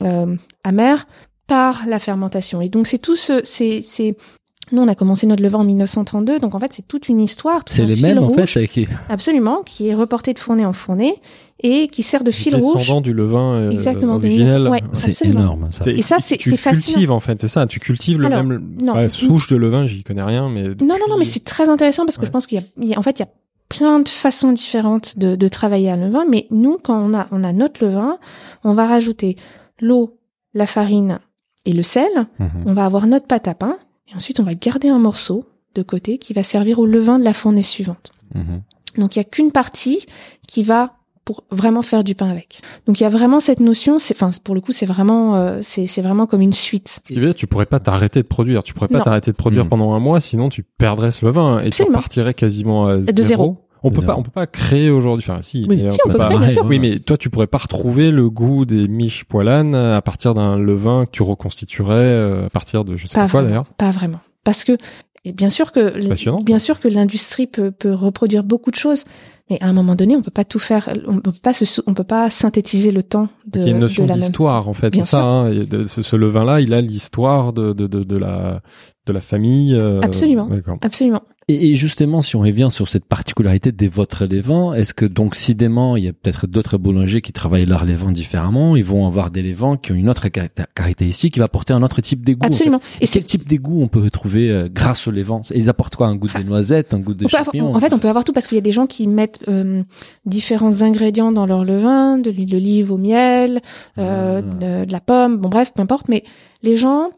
euh, amer par la fermentation. Et donc c'est tout ce, c'est, c'est, nous on a commencé notre levain en 1932, donc en fait c'est toute une histoire. tout C'est un les mêmes, en fait, avec... Absolument, qui est reporté de fournée en fournée et qui sert de fil rouge. Descendant du levain euh, Exactement. 1900, ouais. C'est énorme, ça. Et ça, c'est- tu c'est fascinant. cultives en fait, c'est ça. Tu cultives le Alors, même non. souche de levain. J'y connais rien, mais Non, non, non, mais c'est très intéressant parce que Ouais. je pense qu'il y a, il y a- en fait, il y a plein de façons différentes de, de travailler un levain. Mais nous, quand on a, on a notre levain, on va rajouter l'eau, la farine et le sel. Mhm. On va avoir notre pâte à pain et ensuite on va garder un morceau de côté qui va servir au levain de la fournée suivante. Mhm. Donc il y a qu'une partie qui va pour vraiment faire du pain avec. Donc il y a vraiment cette notion, c'est enfin pour le coup c'est vraiment euh, c'est c'est vraiment comme une suite. Ce qui veut dire, tu pourrais pas t'arrêter de produire. Tu pourrais pas t'arrêter de produire Mm. pendant un mois, sinon tu perdrais ce levain et tu Absolument. repartirais quasiment à De zéro. On peut Zéro. pas, on peut pas créer aujourd'hui. Enfin, si. Oui. mais Si, on peut pas- créer, bien sûr. Oui, mais toi, tu pourrais pas retrouver le goût des miches poilanes à partir d'un levain que tu reconstituerais euh, à partir de je sais pas, quoi vraiment, d'ailleurs. Pas vraiment. Parce que et bien sûr que bien sûr que l'industrie peut, peut reproduire beaucoup de choses, mais à un moment donné, on peut pas tout faire. On peut pas se, on peut pas synthétiser le temps de, Il y a une notion même. d'histoire en fait, Bien c'est ça. Hein, Et de- ce, ce levain-là, il a l'histoire de, de, de, de la de la famille. euh, Absolument. D'accord. Absolument. Et, et justement, si on revient sur cette particularité des votre levains, est-ce que donc si dément, il y a peut-être d'autres boulangers qui travaillent leur levain différemment, ils vont avoir des levains qui ont une autre caracté- caractéristique qui va apporter un autre type d'égout. en fait. Absolument. Et quel type d'égout on peut retrouver euh, grâce au levain Ils apportent quoi? Un goût des noisettes, un goût avoir- champignons en fait, on peut avoir tout parce qu'il y a des gens qui mettent euh, différents ingrédients dans leur levain, de l'huile d'olive au miel, euh, Ah. de, de la pomme, bon bref, peu importe. Mais les gens,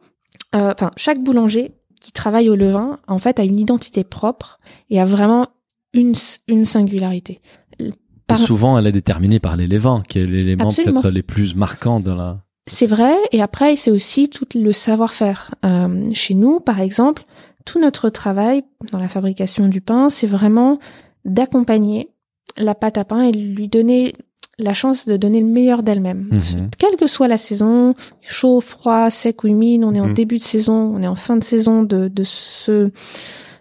enfin, chaque boulanger qui travaille au levain, en fait, a une identité propre et a vraiment une, une singularité. Et souvent, elle est déterminée par les levains, qui est l'élément peut-être les plus marquants de la... C'est vrai, et après, c'est aussi tout le savoir-faire. Euh, chez nous, par exemple, tout notre travail dans la fabrication du pain, c'est vraiment d'accompagner la pâte à pain et lui donner la chance de donner le meilleur d'elle-même. Mhm. Quelle que soit la saison, chaud, froid, sec ou humide, on est en mhm. début de saison, on est en fin de saison de, de ce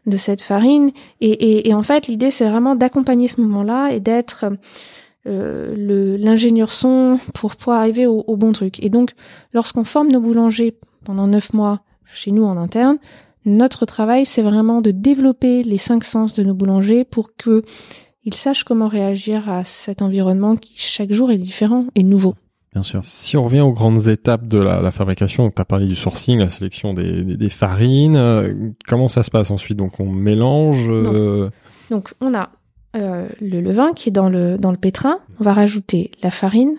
de cette farine. Et, et, en fait, l'idée, c'est vraiment d'accompagner ce moment-là et d'être euh, le l'ingénieur son pour pouvoir arriver au, au bon truc. Et donc, lorsqu'on forme nos boulangers pendant neuf mois chez nous en interne, notre travail, c'est vraiment de développer les cinq sens de nos boulangers pour que ils sachent comment réagir à cet environnement qui chaque jour est différent et nouveau. Bien sûr. Si on revient aux grandes étapes de la, la fabrication, tu as parlé du sourcing, la sélection des, des, farines, euh, comment ça se passe ensuite? Donc on mélange. Euh... Donc on a euh, le levain qui est dans le dans le pétrin. On va rajouter la farine,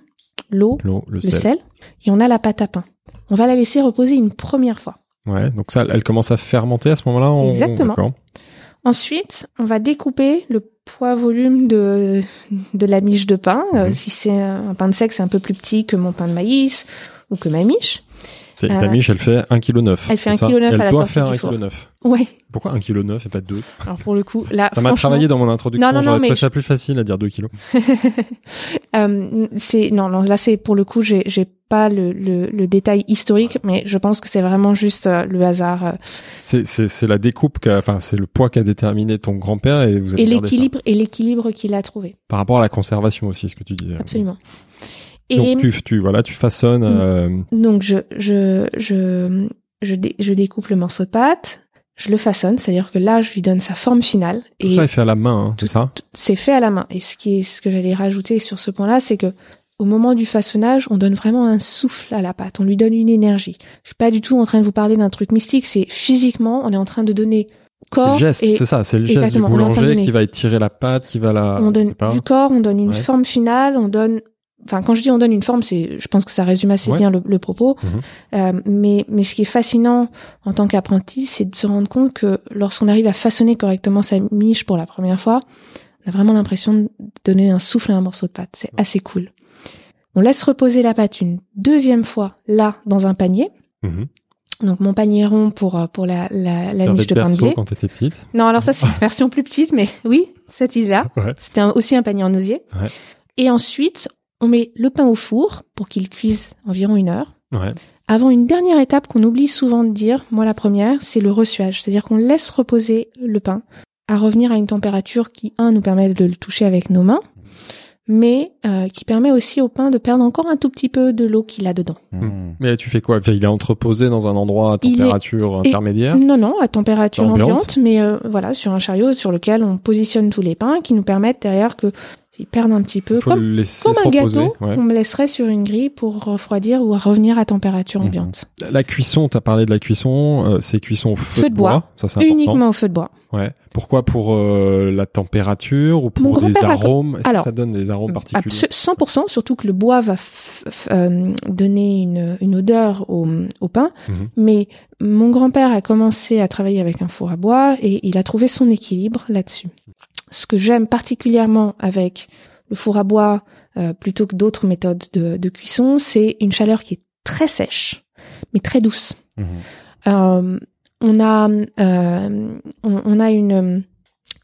l'eau, le, sel. et on a la pâte à pain. On va la laisser reposer une première fois. Ouais, donc ça, elle commence à fermenter à ce moment-là. Exactement. Ensuite, on va découper le poids volume de de la miche de pain. Euh, mhm. si c'est un pain de sec, c'est un peu plus petit que mon pain de maïs ou que ma miche. Ta euh, miche, elle fait 1,9 kg. Elle fait 1,9 kg à la doit faire 1,9 kg. Ouais. Pourquoi 1,9 kg et pas 2 Alors pour le coup, là, ça m'a travaillé dans mon introduction. Non, non, non, mais plus facile à dire 2 kg. euh, c'est non, non, là c'est pour le coup, j'ai j'ai pas le, le, le, détail historique, mais je pense que c'est vraiment juste euh, le hasard. Euh. C'est c'est c'est la découpe, enfin c'est le poids qu'a déterminé ton grand-père et vous avez et l'équilibre et l'équilibre qu'il a trouvé. Par rapport à la conservation aussi, ce que tu disais. Absolument. Et donc tu, tu voilà, tu façonnes. Euh... Donc je je je je, je découpe le morceau de pâte, je le façonne, c'est-à-dire que là, je lui donne sa forme finale. Tout et ça est fait à la main, hein, c'est ça? C'est fait à la main. Et ce qui est, ce que j'allais rajouter sur ce point-là, c'est que au moment du façonnage, on donne vraiment un souffle à la pâte, on lui donne une énergie. Je suis pas du tout en train de vous parler d'un truc mystique, c'est physiquement, on est en train de donner corps. C'est geste, c'est ça, c'est le geste du boulanger qui va étirer la pâte, qui va la. On donne du corps, on donne une forme finale, on donne enfin quand je dis on donne une forme, c'est, je pense que ça résume assez bien le, propos. Mhm. Euh, mais mais ce qui est fascinant en tant qu'apprenti, c'est de se rendre compte que lorsqu'on arrive à façonner correctement sa miche pour la première fois, on a vraiment l'impression de donner un souffle à un morceau de pâte. C'est assez cool. On laisse reposer la pâte une deuxième fois là dans un panier. Mhm. Donc mon panier rond pour euh, pour la la, la miche de pain de blé. quand t'étais petite. Non, alors ça c'est la version plus petite, mais oui, cette idée-là. C'était aussi un panier en osier. Ouais. Et ensuite, on met le pain au four pour qu'il cuise environ une heure. Avant une dernière étape qu'on oublie souvent de dire, moi la première, c'est le ressuage, c'est-à-dire qu'on laisse reposer le pain à revenir à une température qui, un, nous permet de le toucher avec nos mains, mais euh, qui permet aussi au pain de perdre encore un tout petit peu de l'eau qu'il a dedans. Mmh. Mais tu fais quoi? Il est entreposé dans un endroit à température intermédiaire? Non, non, à température ambiante, mais euh, voilà, sur un chariot sur lequel on positionne tous les pains qui nous permettent derrière que ils perdent un petit peu, comme, comme un gâteau on me laisserait sur une grille pour refroidir ou revenir à température mhm. ambiante. La cuisson, tu as parlé de la cuisson, euh, c'est cuisson au feu, de bois, ça c'est uniquement au feu de bois. Ouais. Pourquoi pour euh, la température ou pour des arômes? Est-ce que ça donne des arômes particuliers? 100%, surtout que le bois va euh, donner une, une odeur au, au pain. Mhm. Mais mon grand-père a commencé à travailler avec un four à bois et il a trouvé son équilibre là-dessus ce que j'aime particulièrement avec le four à bois euh, plutôt que d'autres méthodes de, cuisson, c'est une chaleur qui est très sèche, mais très douce. Mhm. Euh, on a, euh, on, a une,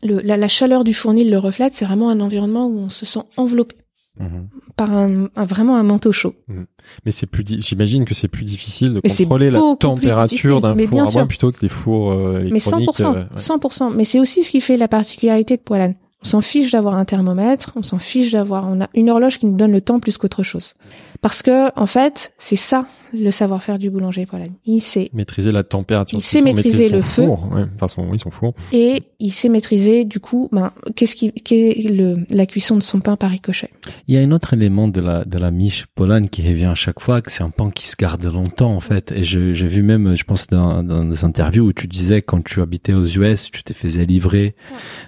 la, chaleur du fournil le reflète. C'est vraiment un environnement où on se sent enveloppé. Mhm. par un, vraiment un manteau chaud. Mhm. Mais c'est plus, j'imagine que c'est plus difficile de contrôler la température d'un four à bois plutôt que des fours euh, électroniques. Mais 100%, 100%. Euh, Mais c'est aussi ce qui fait la particularité de Poilane. On s'en fiche d'avoir un thermomètre, on s'en fiche d'avoir, on a une horloge qui nous donne le temps plus qu'autre chose. Parce que, en fait, c'est ça le savoir-faire du boulanger. Voilà. Il sait maîtriser la température. Il sait maîtriser le feu. Ouais, de façon, oui, son four. Et il sait maîtriser, du coup, ben, qu'est-ce qui, qu'est le, la cuisson de son pain par ricochet. Il y a un autre élément de la, de la miche polane qui revient à chaque fois, que c'est un pain qui se garde longtemps, en fait. Et j'ai vu même, je pense, dans, dans des interviews où tu disais quand tu habitais aux US, tu te faisais livrer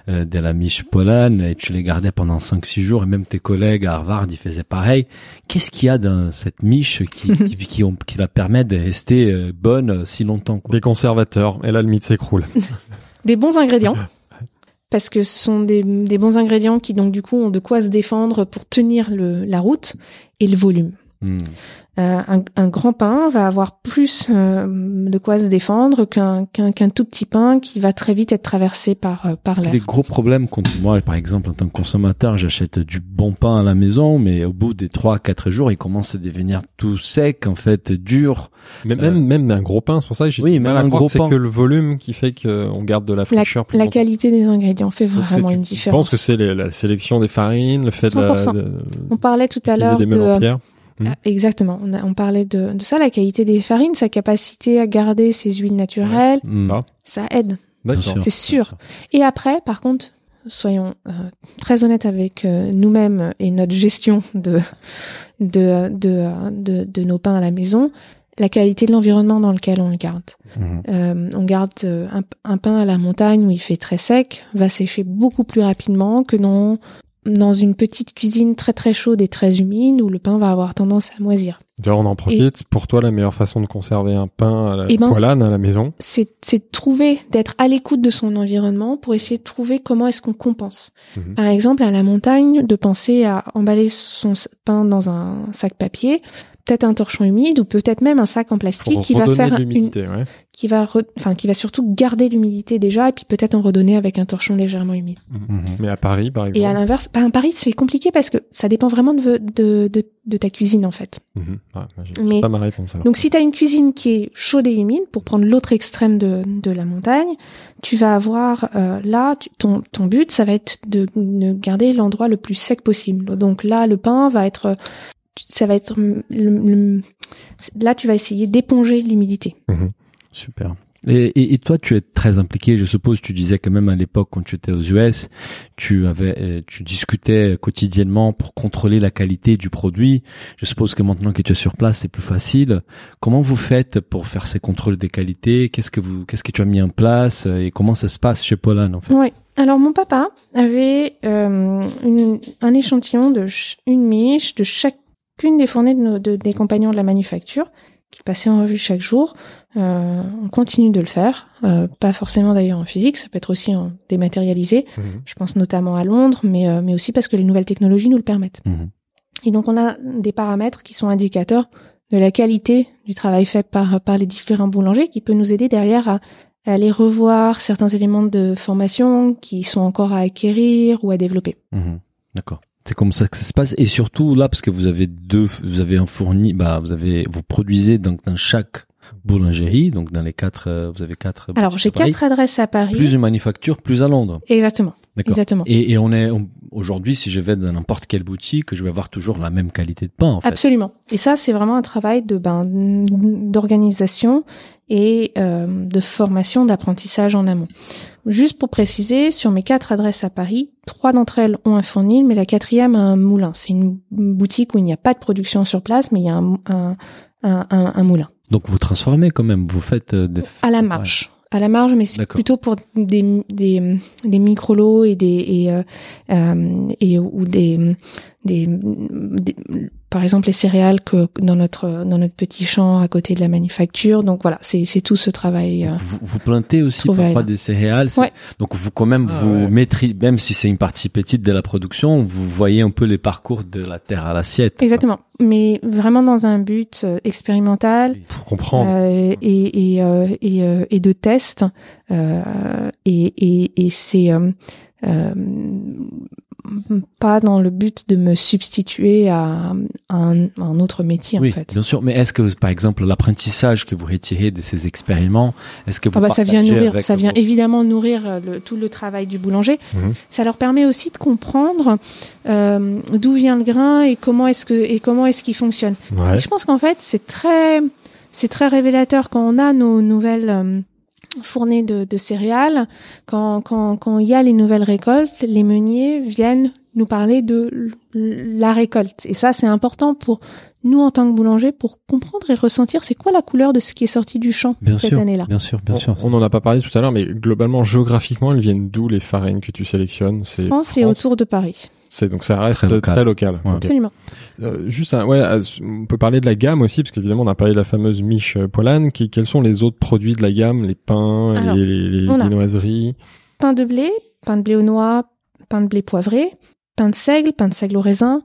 euh, de la miche polane pollen et tu les gardais pendant 5-6 jours et même tes collègues à Harvard ils faisaient pareil. Qu'est-ce qu'il y a dans cette miche qui, qui, qui, qui, la permet de rester euh, bonne si longtemps quoi Des conservateurs et là le mythe s'écroule. Des bons ingrédients. Parce que ce sont des, des, bons ingrédients qui donc du coup ont de quoi se défendre pour tenir le, la route et le volume. Hmm. Euh, un, un, grand pain va avoir plus euh, de quoi se défendre qu'un qu'un tout petit pain qui va très vite être traversé par euh, par l'air. Les gros problèmes quand moi par exemple en tant que consommateur j'achète du bon pain à la maison mais au bout des trois quatre jours il commence à devenir tout sec en fait dur. Mais même même un gros pain c'est pour ça que j'ai oui, même un gros c'est que le volume qui fait qu'on garde de la fraîcheur. La, la qualité des ingrédients fait vraiment une différence. Je pense que c'est la sélection des farines, le fait de, la, de, On parlait tout à l'heure de Mmh. Ah, exactement. On, on parlait de, de, ça, la qualité des farines, sa capacité à garder ses huiles naturelles, mmh. ça aide. C'est sûr. Et après, par contre, soyons euh, très honnêtes avec euh, nous-mêmes et notre gestion de de, de, de, de, nos pains à la maison, la qualité de l'environnement dans lequel on le garde. Mmh. Euh, on garde euh, un, un, pain à la montagne où il fait très sec, va sécher beaucoup plus rapidement que dans dans une petite cuisine très très chaude et très humide où le pain va avoir tendance à moisir. D'ailleurs, on en profite. Pour toi, la meilleure façon de conserver un pain à la ben, poêlane à la maison, c'est de trouver, d'être à l'écoute de son environnement pour essayer de trouver comment est-ce qu'on compense. Mhm. Par exemple, à la montagne, de penser à emballer son pain dans un sac papier peut-être un torchon humide ou peut-être même un sac en plastique qui va faire une, qui va enfin qui va surtout garder l'humidité déjà et puis peut-être en redonner avec un torchon légèrement humide. Mhm. Mhm. Mais à Paris par exemple. Et à l'inverse, bah, à Paris c'est compliqué parce que ça dépend vraiment de de, de, de ta cuisine en fait. Mais, pas ma réponse, donc si tu as une cuisine qui est chaude et humide pour prendre l'autre extrême de de la montagne, tu vas avoir euh, là ton ton but ça va être de, de garder l'endroit le plus sec possible. Donc là le pain va être ça va être là tu vas essayer d'éponger l'humidité. Mhm. Super. Et, et, toi, tu es très impliqué, je suppose. Tu disais quand même à l'époque, quand tu étais aux US, tu avais, euh, tu discutais quotidiennement pour contrôler la qualité du produit. Je suppose que maintenant que tu es sur place, c'est plus facile. Comment vous faites pour faire ces contrôles des qualités? Qu'est-ce que vous, qu'est-ce que tu as mis en place? Et comment ça se passe chez Polan en fait? Oui. Alors mon papa avait euh, un échantillon de une miche de chaque une des fournées de, des compagnons de la manufacture qui passaient en revue chaque jour. Euh, on continue de le faire, euh, pas forcément d'ailleurs en physique, ça peut être aussi en dématérialisé. Mhm. Je pense notamment à Londres, mais euh, mais aussi parce que les nouvelles technologies nous le permettent. Mhm. Et donc on a des paramètres qui sont indicateurs de la qualité du travail fait par par les différents boulangers, qui peut nous aider derrière à, aller revoir certains éléments de formation qui sont encore à acquérir ou à développer. Mhm. D'accord. C'est comme ça que ça se passe et surtout là parce que vous avez deux, vous avez un fourni, bah vous avez, vous produisez donc dans chaque boulangerie, donc dans les quatre, euh, vous avez quatre. Alors j'ai quatre adresses à Paris. Plus une manufacture, plus à Londres. Exactement. Exactement. Et, et on est aujourd'hui, si je vais dans n'importe quelle boutique, je vais avoir toujours la même qualité de pain. En fait. Absolument. Et ça, c'est vraiment un travail de ben d'organisation et euh, de formation, d'apprentissage en amont. Juste pour préciser, sur mes quatre adresses à Paris, trois d'entre elles ont un fournil, mais la quatrième a un moulin. C'est une boutique où il n'y a pas de production sur place, mais il y a un, un, un, un moulin. Donc vous transformez quand même, vous faites euh, des... À la marge. À la marge, mais c'est plutôt pour des, des, des micro-lots et des, et, euh, euh et, ou des, des, par exemple les céréales que dans notre dans notre petit champ à côté de la manufacture. Donc voilà, c'est c'est tout ce travail. Euh, vous, vous, plantez aussi parfois des céréales. Donc vous quand même ah vous maîtrisez, même si c'est une partie petite de la production, vous voyez un peu les parcours de la terre à l'assiette. Exactement, mais vraiment dans un but euh, expérimental. Pour comprendre. Euh, et et, euh, et, et de test. et et, et c'est pas dans le but de me substituer à, un, un, autre métier oui, en fait. Bien sûr, mais est-ce que par exemple l'apprentissage que vous retirez de ces expériments, est-ce que vous ah bah, ça vient nourrir, ça vient évidemment nourrir euh, le, tout le travail du boulanger. Mhm. Ça leur permet aussi de comprendre euh, d'où vient le grain et comment est-ce que et comment est-ce qu'il fonctionne. je pense qu'en fait c'est très c'est très révélateur quand on a nos nouvelles fournées de, de, céréales, quand, quand, quand il y a les nouvelles récoltes, les meuniers viennent nous parler de la récolte. Et ça, c'est important pour nous en tant que boulanger pour comprendre et ressentir c'est quoi la couleur de ce qui est sorti du champ cette année-là. Bien sûr, bien sûr. On n'en a pas parlé tout à l'heure, mais globalement, géographiququement, elles viennent d'où les farines que tu sélectionnes? C'est France, et autour de Paris. C'est donc ça reste très local. Absolument. Euh, juste, ouais, on peut parler de la gamme aussi, parce qu'évidemment, on a parlé de la fameuse miche euh, poilane. Qui, quels sont les autres produits de la gamme, les pains, les, les, les Pain de blé, pain de blé aux noix, pain de blé poivré, pain de seigle, pain de seigle au raisin.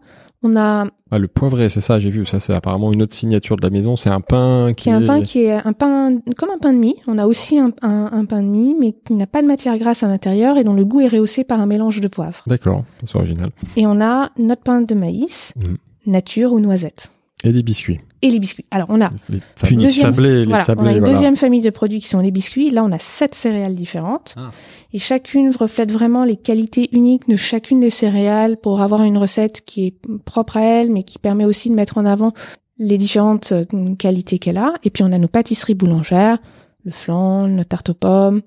On a ah, le poivré, c'est ça, j'ai vu. Ça, c'est apparemment une autre signature de la maison. C'est un pain qui. C'est un pain qui est un pain comme un pain de mie. On a aussi un, pain de mie, mais qui n'a pas de matière grasse à l'intérieur et dont le goût est rehaussé par un mélange de poivre. D'accord, c'est original. Et on a notre pain de maïs, mmh. nature ou noisette. Et des biscuits. Et les biscuits. Alors on a les deuxième, sablés, les sablés, on a une deuxième famille de produits qui sont les biscuits. Là on a sept céréales différentes ah. et chacune reflète vraiment les qualités uniques de chacune des céréales pour avoir une recette qui est propre à elle, mais qui permet aussi de mettre en avant les différentes euh, qualités qu'elle a. Et puis on a nos pâtisseries boulangères, le flan, le tarte aux pommes,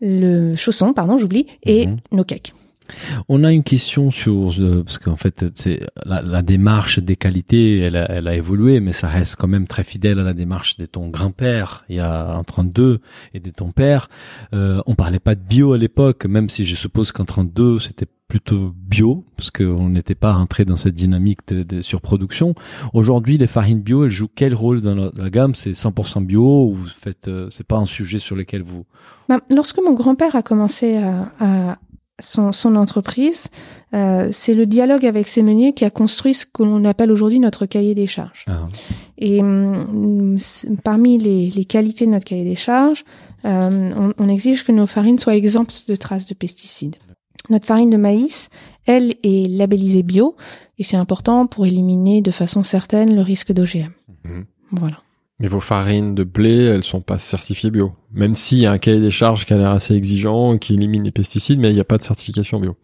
le chausson, pardon, j'oublie, et mhm. nos cakes. On a une question sur euh, parce qu'en fait c'est la, démarche des qualités, elle a, elle a, évolué, mais ça reste quand même très fidèle à la démarche de ton grand-père il y a en 32 et de ton père. Euh, on parlait pas de bio à l'époque, même si je suppose qu'en 32 c'était plutôt bio parce qu'on n'était pas rentré dans cette dynamique de, surproduction. Aujourd'hui, les farines bio, elles jouent quel rôle dans la, gamme? C'est 100% bio ou vous faites euh, C'est pas un sujet sur lequel vous bah, Lorsque mon grand-père a commencé à son, son entreprise, euh, c'est le dialogue avec ses meuniers qui a construit ce que l'on appelle aujourd'hui notre cahier des charges. Ah. Et hum, parmi les, les, qualités de notre cahier des charges, euh, on, on, exige que nos farines soient exemptes de traces de pesticides. Notre farine de maïs, elle, est labellisée bio, et c'est important pour éliminer de façon certaine le risque d'OGM. Mmh. Voilà. Mais vos farines de blé, elles sont pas certifiées bio. Même s'il y a un cahier des charges qui a l'air assez exigeant, qui élimine les pesticides, mais il n'y a pas de certification bio.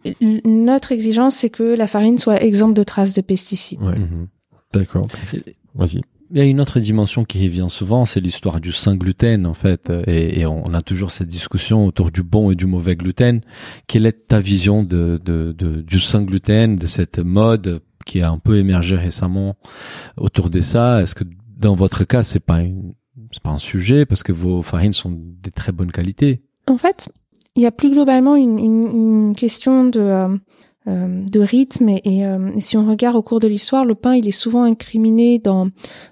Notre exigence, c'est que la farine soit exempte de traces de pesticides. Ouais. Mhm. D'accord. Vas-y. Il y a une autre dimension qui revient souvent, c'est l'histoire du saint gluten en fait, et, on a toujours cette discussion autour du bon et du mauvais gluten. Quelle est ta vision de, de, de du saint gluten, de cette mode qui a un peu émergé récemment autour de ça? Est-ce que dans votre cas, c'est pas c'est pas un sujet parce que vos farines sont de très bonne qualité. En fait, il y a plus globalement une, une, question de euh, euh de rythme et, euh, et, si on regarde au cours de l'histoire, le pain il est souvent incriminé dans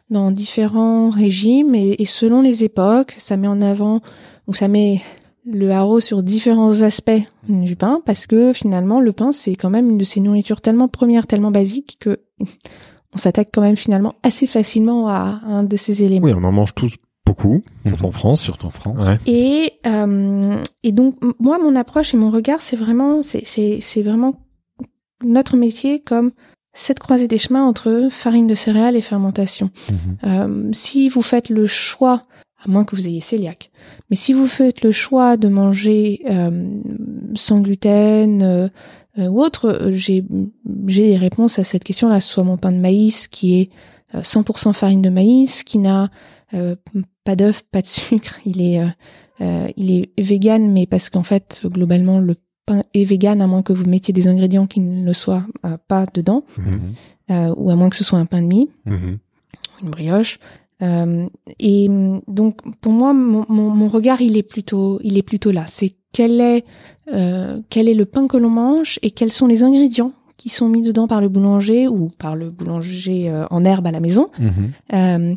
dans différents régimes et, et, selon les époques, ça met en avant ou ça met le haro sur différents aspects du pain parce que finalement le pain c'est quand même une de ces nourritures tellement premières, tellement basiques que on s'attaque quand même finalement assez facilement à un de ces éléments. Oui, on en mange tous beaucoup, surtout en France. Surtout en France. Et, euh, et donc, moi, mon approche et mon regard, c'est vraiment, c'est, c'est, vraiment notre métier comme cette croisée des chemins entre farine de céréales et fermentation. Mhm. Euh, si vous faites le choix, à moins que vous ayez cœliaque, mais si vous faites le choix de manger euh, sans gluten, euh, ou autre, euh, j'ai les réponses à cette question-là. Soit mon pain de maïs qui est 100% euh, farine de maïs, qui n'a pas d'œuf, pas de sucre. Il est il est vegan, mais parce qu'en fait globalement le pain est vegan à moins que vous mettiez des ingrédients qui ne le soient pas dedans, mhm. ou à moins que ce soit un pain de mie, mhm. une brioche. et donc pour moi, mon, mon, mon, regard il est plutôt il est plutôt là. C'est quel est euh, quel est le pain que l'on mange et quels sont les ingrédients qui sont mis dedans par le boulanger ou par le boulanger euh, en herbe à la maison mhm. euh,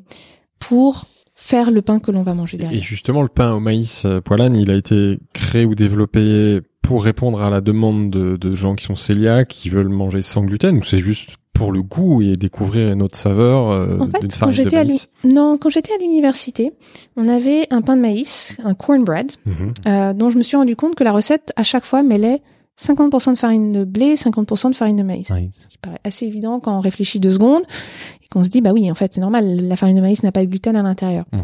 pour faire le pain que l'on va manger derrière. Et justement, le pain au maïs poilane, il a été créé ou développé pour répondre à la demande de, de gens qui sont cœliaques, qui veulent manger sans gluten, ou c'est juste pour le goût et découvrir une autre saveur euh, d'une farine de maïs Non, quand j'étais à l'université, on avait un pain de maïs, un cornbread, mhm. euh, dont je me suis rendu compte que la recette, à chaque fois, mêlait 50% de farine de blé, 50% de farine de maïs. Ce qui paraît assez évident quand on réfléchit deux secondes et qu'on se dit, bah oui, en fait, c'est normal, la farine de maïs n'a pas de gluten à l'intérieur. Mhm.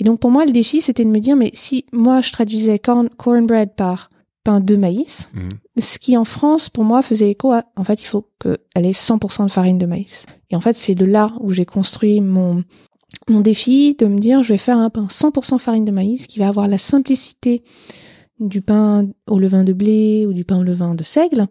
Et donc, pour moi, le défi, c'était de me dire, mais si moi, je traduisais corn, cornbread par pain de maïs, mhm. ce qui en France pour moi faisait écho à en fait il faut qu'elle ait 100% de farine de maïs. Et en fait c'est de là où j'ai construit mon mon défi de me dire je vais faire un pain 100% farine de maïs qui va avoir la simplicité du pain au levain de blé ou du pain au levain de seigle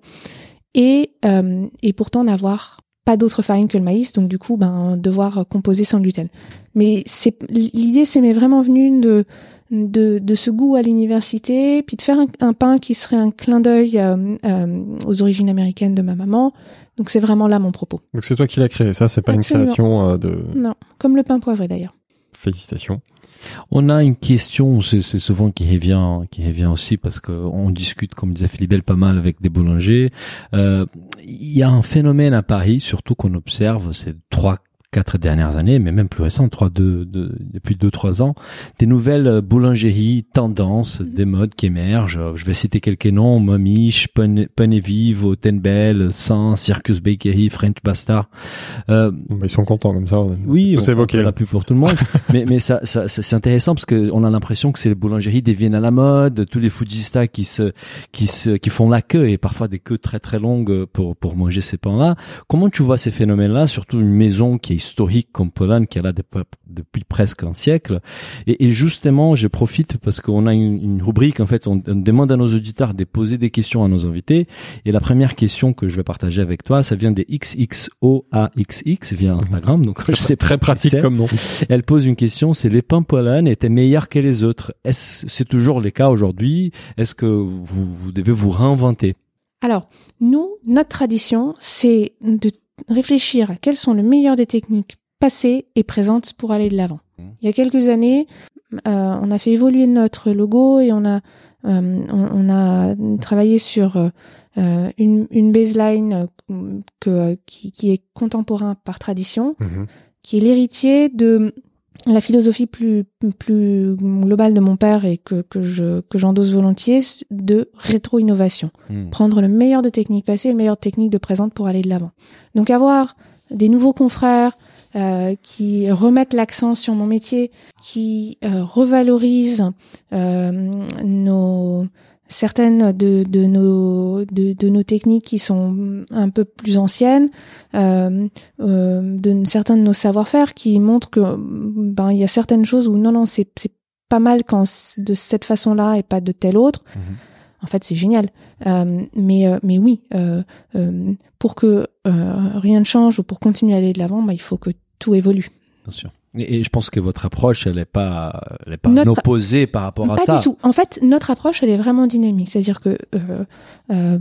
et euh, et pourtant n'avoir pas d'autre farine que le maïs, donc du coup, ben devoir composer sans gluten. Mais c'est l'idée, c'est mais vraiment venue de de, de ce goût à l'université, puis de faire un, pain qui serait un clin d'œil euh, euh, aux origines américaines de ma maman. Donc c'est vraiment là mon propos. Donc c'est toi qui l'as créé, ça c'est pas une création euh, de... Non, comme le pain poivré d'ailleurs. Félicitations. On a une question, c'est souvent qui revient, qui revient aussi parce qu'on discute, comme disait Philippe, pas mal avec des boulangers. Il y a un phénomène à Paris, surtout qu'on observe ces trois quatre dernières années, mais même plus récent, trois, deux, deux, depuis deux, trois ans, des nouvelles euh, boulangeries, tendances, mhm. des modes qui émergent. Je vais citer quelques noms, Momiche, Pen et Vive, Tenbel, Saint, Circus Bakery, French Bastard. Euh, ils sont contents comme ça. Oui, on, on la pub pour tout le monde. mais mais ça, ça, c'est intéressant parce que on a l'impression que les boulangeries deviennent à la mode, tous les foodistas qui se, qui se, qui font la queue et parfois des queues très très longues pour pour manger ces pains-là. Comment tu vois ces phénomènes-là, surtout une maison qui est historique comme Pologne qui est là depuis presque un siècle. Et, et justement, je profite parce qu'on a une, une, rubrique, en fait, on, demande à nos auditeurs de poser des questions à nos invités. Et la première question que je vais partager avec toi, ça vient des XXOAXX via Instagram. Donc, c'est très pratique comme nom. Elle pose une question, c'est les pains Pologne étaient meilleurs que les autres. Est-ce c'est toujours le cas aujourd'hui? Est-ce que vous, vous devez vous réinventer? Alors, nous, notre tradition, c'est de réfléchir à quelles sont les meilleures des techniques passées et présentes pour aller de l'avant. Mmh. Il y a quelques années, euh, on a fait évoluer notre logo et on a euh, on, a travaillé sur euh, une, une, baseline que, qui, qui, est contemporain par tradition, mmh. qui est l'héritier de la philosophie plus plus globale de mon père et que que je que j'endosse volontiers de rétro-innovation. Hmm. Prendre le meilleur de techniques passées et le meilleur de techniques de présente pour aller de l'avant. Donc avoir des nouveaux confrères euh, qui remettent l'accent sur mon métier, qui euh, revalorisent euh, nos certaines de, de nos de, de, nos techniques qui sont un peu plus anciennes, euh, euh, de certains de nos savoir-faire qui montrent que ben il y a certaines choses où non non c'est c'est pas mal quand de cette façon-là et pas de telle autre. Mhm. En fait, c'est génial. Euh, mais mais oui, pour que rien ne change ou pour continuer à aller de l'avant, ben, il faut que tout évolue. Bien sûr. Et, je pense que votre approche, elle n'est pas, elle est pas opposée par rapport à ça. Pas du tout. En fait, notre approche, elle est vraiment dynamique. C'est-à-dire que euh, euh,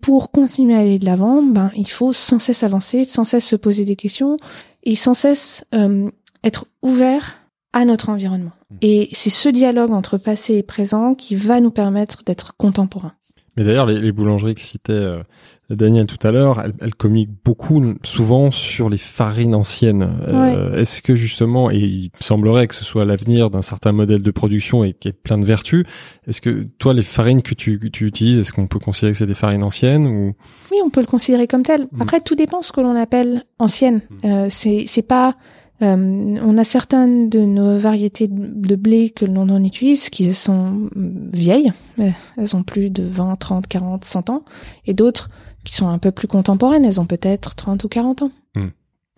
pour continuer à aller de l'avant, ben il faut sans cesse avancer, sans cesse se poser des questions et sans cesse euh, être ouvert à notre environnement. Mmh. Et c'est ce dialogue entre passé et présent qui va nous permettre d'être contemporains. Mais d'ailleurs, les, les, boulangeries que citait euh, Daniel tout à l'heure, elles, elles, communiquent beaucoup, souvent sur les farines anciennes. Euh, est-ce que justement, et il semblerait que ce soit l'avenir d'un certain modèle de production et qui est plein de vertus, est-ce que toi, les farines que tu, tu utilises, est-ce qu'on peut considérer que c'est des farines anciennes ou? Oui, on peut le considérer comme tel. Mm. Après, tout dépend ce que l'on appelle ancienne. Mm. Euh, c'est c'est pas euh, on a certaines de nos variétés de blé que l'on en utilise qui sont vieilles, elles ont plus de 20, 30, 40, 100 ans, et d'autres qui sont un peu plus contemporaines, elles ont peut-être 30 ou 40 ans. Hmm.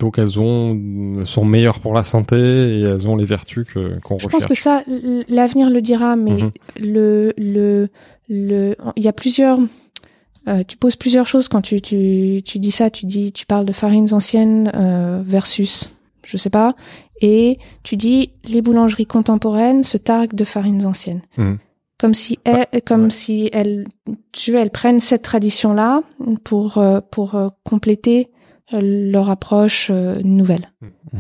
Donc elles ont sont meilleures pour la santé et elles ont les vertus que qu'on recherche. Je pense que ça, l'avenir le dira, mais mhm. le le le, il y a plusieurs. Euh, tu poses plusieurs choses quand tu, tu tu dis ça. Tu dis, tu parles de farines anciennes euh, versus je sais pas, et tu dis les boulangeries contemporaines se targuent de farines anciennes. Mmh. Comme si elles, comme si elles, tu elles prennent cette tradition-là pour euh, pour euh, compléter euh, leur approche nouvelle. Mmh.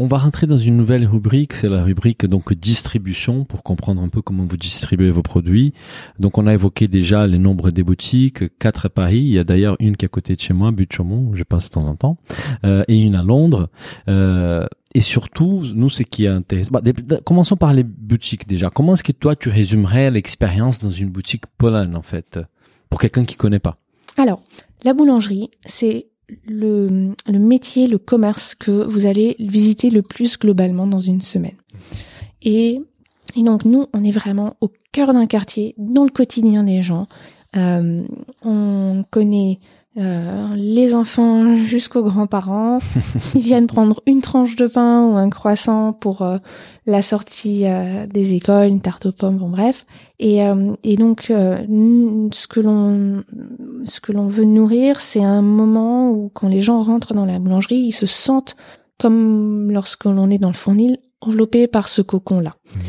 On va rentrer dans une nouvelle rubrique, c'est la rubrique donc distribution pour comprendre un peu comment vous distribuez vos produits. Donc on a évoqué déjà les nombres des boutiques, quatre à Paris, il y a d'ailleurs une qui est à côté de chez moi, but Chaumont, où je passe de temps en temps, euh, et une à Londres. Euh, et surtout, nous, ce qui est intéressant, bah, commençons par les boutiques déjà. Comment est-ce que toi tu résumerais l'expérience dans une boutique Pologne en fait, pour quelqu'un qui connaît pas? Alors, la boulangerie, c'est le, métier, le commerce que vous allez visiter le plus globalement dans une semaine. Et, et donc nous, on est vraiment au cœur d'un quartier, dans le quotidien des gens. Euh, on connaît euh, les enfants jusqu'aux grands-parents. Ils viennent prendre une tranche de pain ou un croissant pour euh, la sortie euh, des écoles, une tarte aux pommes, bon bref. Et, euh, et donc ce que l'on ce que l'on veut nourrir, c'est un moment où quand les gens rentrent dans la boulangerie, ils se sentent comme lorsque l'on est dans le fournil, enveloppés par ce cocon-là. Mhm.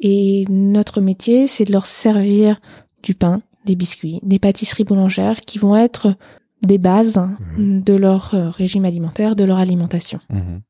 Et notre métier, c'est de leur servir du pain, des biscuits, des pâtisseries boulangères qui vont être des bases Mhm. de leur euh, régime alimentaire, de leur alimentation. Mhm.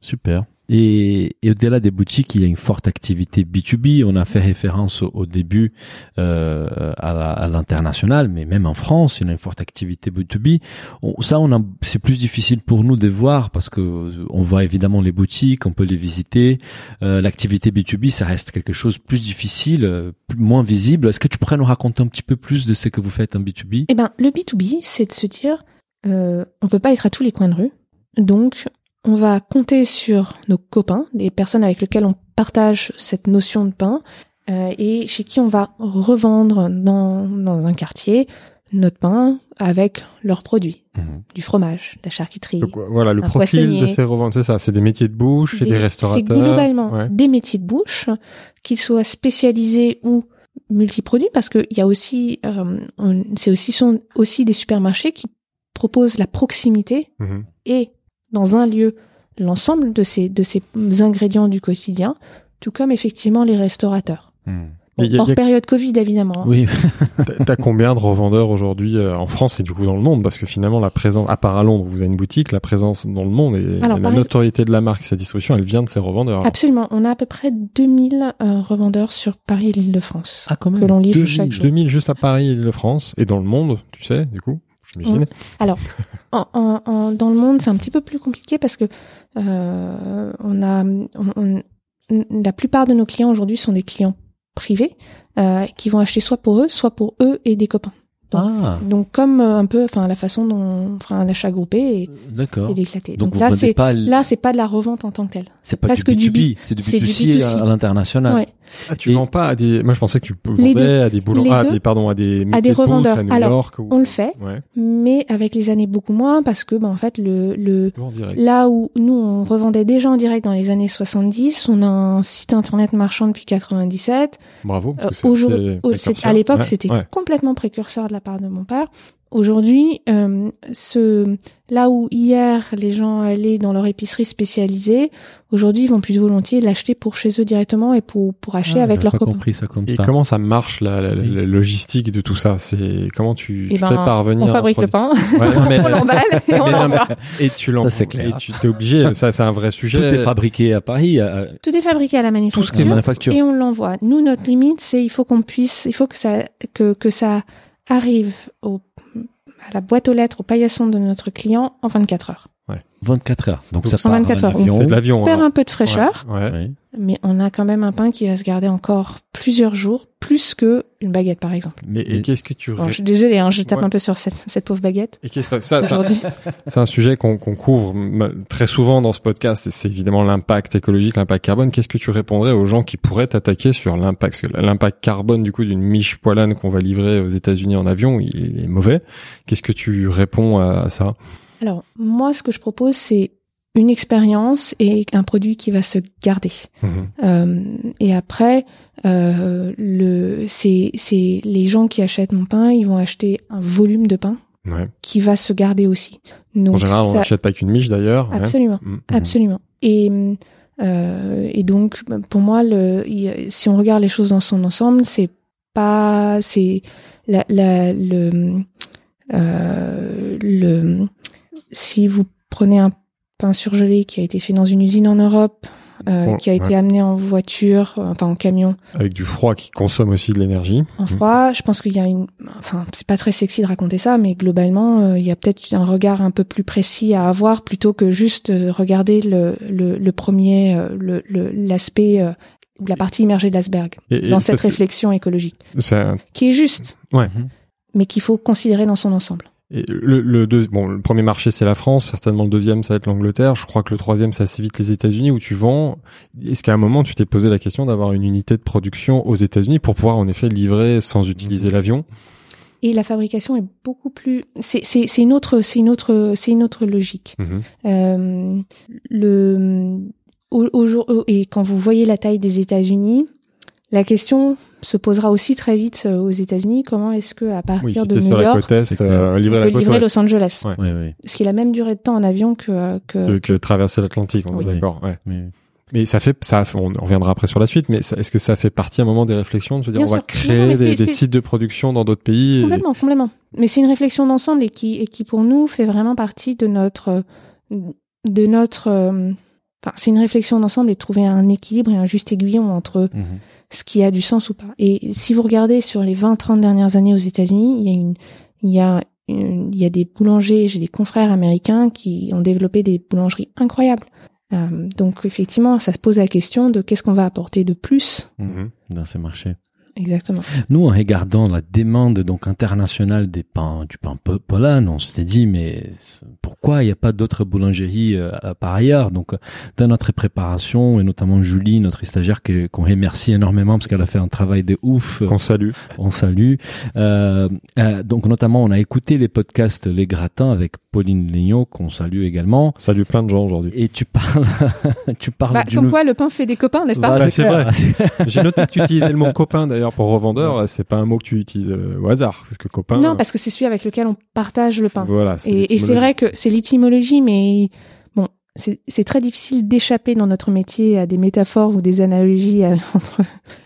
Super. Et, et au-delà des boutiques, il y a une forte activité B2B. On a fait référence au, au début euh, à l'international, mais même en France, il y a une forte activité B2B. On- ça, on c'est plus difficile pour nous de voir parce que on voit évidemment les boutiques, on peut les visiter. Euh, L'activité B2B, ça reste quelque chose de plus difficile, plus- moins visible. Est-ce que tu pourrais nous raconter un petit peu plus de ce que vous faites en B2B Eh ben, le B2B, c'est de se dire, euh, on veut pas être à tous les coins de rue, donc on va compter sur nos copains, les personnes avec lesquelles on partage cette notion de pain, euh, et chez qui on va revendre dans, dans un quartier notre pain avec leurs produits, Mhm. du fromage, de la charcuterie. Donc, voilà, le profil de ces revendeurs, c'est ça, c'est des métiers de bouche, c'est des, restaurateurs. C'est globalement Ouais. des métiers de bouche, qu'ils soient spécialisés ou multiproduits, parce qu'il y a aussi, euh, c'est aussi sont aussi des supermarchés qui proposent la proximité Mhm. et dans un lieu l'ensemble de ces de ces ingrédients du quotidien, tout comme effectivement les restaurateurs. Bon, a- hors a- période Covid évidemment. hein. Oui. T'as- combien de revendeurs aujourd'hui euh, en France et du coup dans le monde? Parce que finalement, la présence, à part à Londres, vous avez une boutique, la présence dans le monde et Alors, la notoriété de la marque et sa distribution, elle vient de ces revendeurs. alors. Absolument, on a à peu près 2000 euh, revendeurs sur Paris et l'Île-de-France. Ah, quand même. Que l'on livre 2000. chaque jour. 2000 juste à Paris et de France et dans le monde, tu sais, du coup, j'imagine. En, en- en- dans le monde, c'est un petit peu plus compliqué parce que euh, on a, on- on- la plupart de nos clients aujourd'hui sont des clients privés euh, qui vont acheter soit pour eux, soit pour eux et des copains. Ah, Donc comme euh, un peu, enfin la façon dont on fera un achat groupé et, d'accord. et d'éclater. Donc, Donc, là, c'est pas l- là, c'est pas de la revente en tant que telle. c'est pas presque du du B2B, c'est du c'est du B2C, B2C. à l'international. Ouais. Ah, tu Et- vends pas à des. Moi, je pensais que tu vendais à des boulons, ah, des pardon, à des métiers des revendeurs. à New Alors, York. ou- On le fait, Ouais. mais avec les années beaucoup moins parce que, ben, en fait, le, le. Là où nous, on revendait déjà en direct dans les années 70, on a un site internet marchand depuis 97. Bravo. Euh, aujourd'hui- à l'époque, Ouais, c'était ouais. complètement précurseur de la part de mon père. Aujourd'hui, euh, ce, là où hier les gens allaient dans leur épicerie spécialisée, aujourd'hui ils vont plus volontiers l'acheter pour chez eux directement et pour, pour acheter Ah, avec leurs pas copains. compris ça comme Et ça. comment ça marche la, la- la- logistique de tout ça? C'est comment tu, Eh tu ben, fais parvenir On fabrique le pain, Ouais, mais- on l'emballe et on l'envoie. et tu l'en Ça, c'est clair. Et tu t'es obligé. Ça, c'est un vrai Tout sujet. est fabriqué à Paris, à- Tout est fabriqué à la tout manufacture. ce qui est manufacture. et on l'envoie. Nous, notre limite, c'est il faut qu'on puisse, il faut que ça, que, que ça arrive au, à la boîte aux lettres, au paillasson de notre client en 24 heures. 24 heures. Donc, Donc, ça part 24 en heures. avion. C'est de l'avion. On perd alors. un peu de fraîcheur, Ouais. ouais. Mais on a quand même un pain qui va se garder encore plusieurs jours, plus que une baguette, par exemple. Et qu'est-ce que tu Bon, ré- je suis désolée, hein, je tape Ouais. un peu sur cette, cette pauvre baguette et qu'est-ce que ça, ça, c'est un sujet qu'on qu'on couvre très souvent dans ce podcast. et C'est évidemment l'impact écologique, l'impact carbone. Qu'est-ce que tu répondrais aux gens qui pourraient t'attaquer sur l'impact? Parce que l'impact carbone du coup d'une miche poilane qu'on va livrer aux États-Unis en avion, il est mauvais. Qu'est-ce que tu réponds à ça? Alors, moi, ce que je propose, c'est une expérience et un produit qui va se garder. Mhm. Euh, et après, euh, le, c'est, c'est les gens qui achètent mon pain, ils vont acheter un volume de pain Ouais. qui va se garder aussi. Donc En général, on n'achète pas qu'une miche d'ailleurs. ouais. absolument, Mhm. absolument. Et euh, et donc pour moi, le, si on regarde les choses dans son ensemble, c'est pas, c'est la, la, le, le, si vous prenez un pain surgelé qui a été fait dans une usine en Europe, euh, Bon, qui a été amené en voiture, euh, enfin en camion, Avec du froid qui consomme aussi de l'énergie. en froid. Je pense qu'il y a une, enfin, c'est pas très sexy de raconter ça, mais globalement, euh, il y a peut-être un regard un peu plus précis à avoir plutôt que juste regarder le, le, le premier, le, l'aspect ou la partie immergée de l'iceberg et dans cette réflexion écologique, qui est juste, Ouais. Mais qu'il faut considérer dans son ensemble. Et le, le, deux- bon, le premier marché c'est la France, certainement le deuxième ça va être l'Angleterre, je crois que le troisième c'est assez vite les États-Unis où tu vends. Est-ce qu'à un moment tu t'es posé la question d'avoir une unité de production aux États-Unis pour pouvoir en effet livrer sans utiliser l'avion? Et la fabrication est beaucoup plus. C'est c'est c'est une autre c'est une autre c'est une autre logique. Mhm. Euh, le au, au jour et quand vous voyez la taille des États-Unis, la question se posera aussi très vite euh, aux États-Unis. Comment est-ce que à partir Oui, si de New sur la York, côte est, euh, livrer on la peut côte livrer. Los Angeles, Ouais. Oui, oui. ce qui est la même durée de temps en avion que que De- que traverser l'Atlantique, on est Oui. d'accord. Mais ça fait, ça, on on reviendra après sur la suite. Mais est-ce que ça fait partie à un moment des réflections de se dire Bien on va créer Non, des, sites de production dans d'autres pays et- Complètement, complètement. Mais c'est une réflexion d'ensemble et qui, et qui pour nous fait vraiment partie de notre, de notre, euh, enfin, c'est une réflexion d'ensemble et de trouver un équilibre et un juste aiguillon entre Mhm. ce qui a du sens ou pas. Et si vous regardez sur les 20-30 dernières années aux États-Unis, il y a une, il y a une- il y a des boulangers, j'ai des confrères américains qui ont développé des boulangeries incroyables. Euh, donc effectivement, ça se pose la question de qu'est-ce qu'on va apporter de plus Mhm. Dans ces marchés. Exactement. Nous, en regardant la demande donc internationale des pains, du pain po- Pologne, on s'était dit mais c'est- pourquoi il n'y a pas d'autres boulangeries euh, par ailleurs? Donc, dans notre préparation et notamment Julie, notre stagiaire, que- qu'on remercie énormément parce qu'elle a fait un travail de ouf. Qu'on salue. On salue. Euh, euh, donc, notamment, on a écouté les podcasts Les Gratins avec Pauline Léon, qu'on salue également. Salue plein de gens aujourd'hui. Et tu parles, tu parles Bah, comme quoi, le pain fait des copains, n'est-ce pas? Voilà, Ouais, c'est clair. vrai. J'ai noté que tu utilisais le mot copain d'ailleurs pour revendeur. C'est pas un mot que tu utilises euh, au hasard parce que copain. Non, parce que c'est celui avec lequel on partage le pain. Voilà. Et, et c'est vrai que c'est l'étymologie, mais bon, c'est très difficile d'échapper dans notre métier à des métaphores ou des analogies euh, entre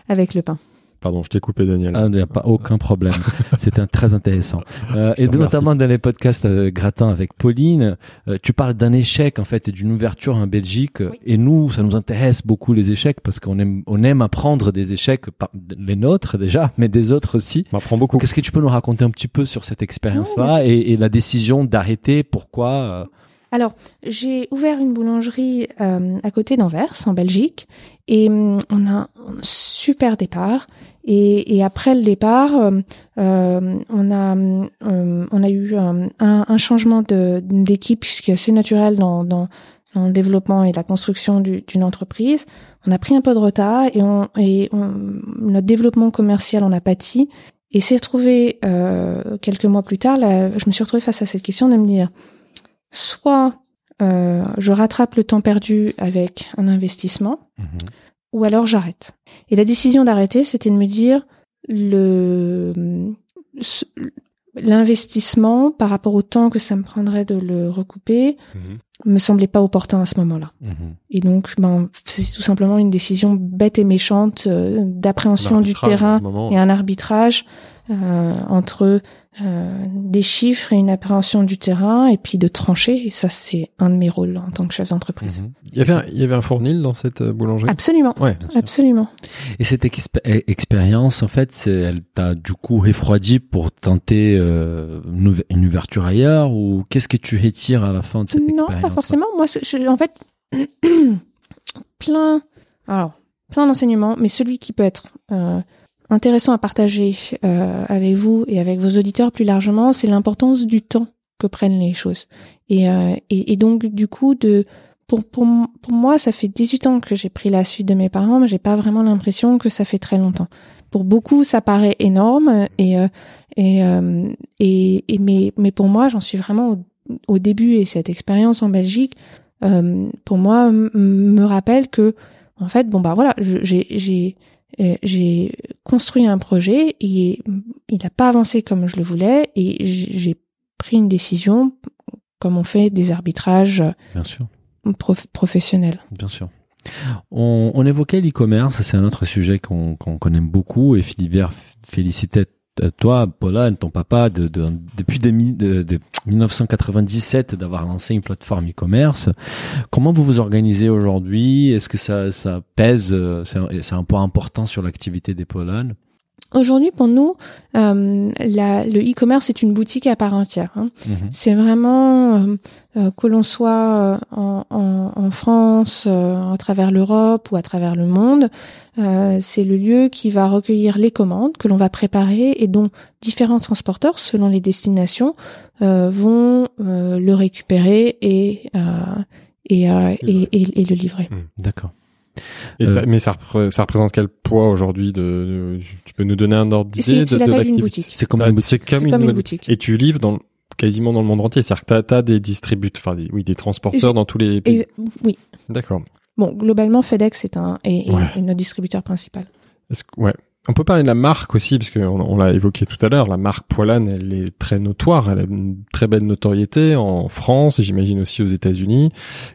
avec le pain. Pardon, je t'ai coupé, Daniel. Ah, il n'y a pas aucun problème. C'était très intéressant. Euh, et notamment dans les podcasts euh, Gratin avec Pauline, euh, tu parles d'un échec en fait et d'une ouverture en Belgique. Oui. Et nous, ça nous intéresse beaucoup les échecs parce qu'on aime, on aime apprendre des échecs, pas- les nôtres déjà, mais des autres aussi. On m'apprend beaucoup. Qu'est-ce que tu peux nous raconter un petit peu sur cette expérience-là et, et la décision d'arrêter? Pourquoi euh, Alors, j'ai ouvert une boulangerie euh, à côté d'Anvers, en Belgique, et hum, on a un super départ. Et, et après le départ, euh, euh, on a hum, euh, on a eu un, un- un changement d'équipe ce qui est assez naturel dans, dans dans le développement et la construction du- d'une entreprise. On a pris un peu de retard et on et on, notre développement commercial en a pâti. Et s'est retrouvé euh, quelques mois plus tard, là, je me suis retrouvée face à cette question de me dire soit euh, je rattrape le temps perdu avec un investissement, ou alors j'arrête. Et la décision d'arrêter, c'était de me dire le l'investissement par rapport au temps que ça me prendrait de le recouper Mhm. me semblait pas opportun à ce moment-là. Mhm. Et donc, ben, c'est tout simplement une décision bête et méchante euh, d'appréhension du terrain moment. et un arbitrage euh, entre euh, des chiffres et une appréhension du terrain et puis de trancher. Et ça, c'est un de mes rôles en tant que chef d'entreprise. Mhm. Il y avait un, il y avait un fournil dans cette euh, boulangerie? Absolument. Ouais. Absolument. Et cette eh, expérience, en fait, elle t'a du coup refroidi pour tenter euh, une, ouver- une ouverture ailleurs ou qu'est-ce que tu retires à la fin de cette non, expérience? pas forcément. Moi, je- en fait, plein, alors, plein d'enseignements, mais celui qui peut être euh, intéressant à partager euh, avec vous et avec vos auditeurs plus largement, c'est l'importance du temps que prennent les choses. Et, euh, et, donc, du coup, de pour, pour, pour moi, ça fait 18 ans que j'ai pris la suite de mes parents, mais j'ai pas vraiment l'impression que ça fait très longtemps. Pour beaucoup, ça paraît énorme, et, euh, et, euh, et, et mais, mais pour moi, j'en suis vraiment au au début et cette expérience en Belgique, euh, pour moi, me rappelle que, en fait, bon bah voilà, j'ai euh, j'ai construit un projet et il n'a pas avancé comme je le voulais et j'ai pris une décision, comme on fait des arbitrages Bien sûr, prof- professionnels. bien sûr. On, on évoquait l'e-commerce, c'est un autre sujet qu'on qu'on aime beaucoup et Philibert félicitait toi, Paula, ton papa, de, de- depuis 2000 de, de 1997 d'avoir lancé une plateforme e-commerce. Comment vous vous organisez aujourd'hui? Est-ce que ça, ça pèse euh, C'est un, un point important sur l'activité des Polones? Aujourd'hui, pour nous, euh, la- le e-commerce est une boutique à part entière. hein. C'est vraiment euh, euh, que l'on soit en, en- en France, euh, à travers l'Europe ou à travers le monde, c'est le lieu qui va recueillir les commandes que l'on va préparer et dont différents transporteurs, selon les destinations, vont le récupérer et et, et, et- et le livrer. D'accord. Et Euh, ça, mais ça, repré- ça représente quel poids aujourd'hui de, de- Tu peux nous donner un ordre C'est d'idée de, c'est de l'activité? comme une boutique. C'est comme C'est une, comme une nouvelle- boutique. Et tu livres dans quasiment dans le monde entier. C'est-à-dire que tu as, des distributeurs, enfin des, oui, des transporteurs dans tous les pays. Oui. D'accord. Bon, globalement, FedEx est un est, est- Ouais. est notre distributeur principal. Est-ce que- ouais. On peut parler de la marque aussi, parce qu'on on, l'a évoqué tout à l'heure. La marque Poilane, elle est très notoire. Elle a une très belle notoriété en France et j'imagine aussi aux États-Unis.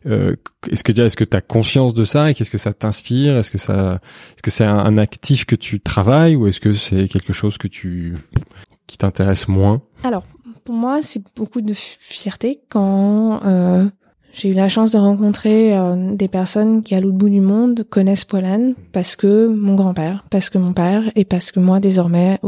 Euh, est-ce que déjà, est-ce que tu as conscience de ça et qu'est-ce que ça t'inspire? Est-ce que ça, est-ce que c'est un, un actif que tu travailles ou est-ce que c'est quelque chose que tu qui t'intéresse moins? Alors, pour moi, c'est beaucoup de fierté quand euh, j'ai eu la chance de rencontrer euh, des personnes qui, à l'autre bout du monde, connaissent Poilane parce que mon grand-père, parce que mon père et parce que moi, désormais,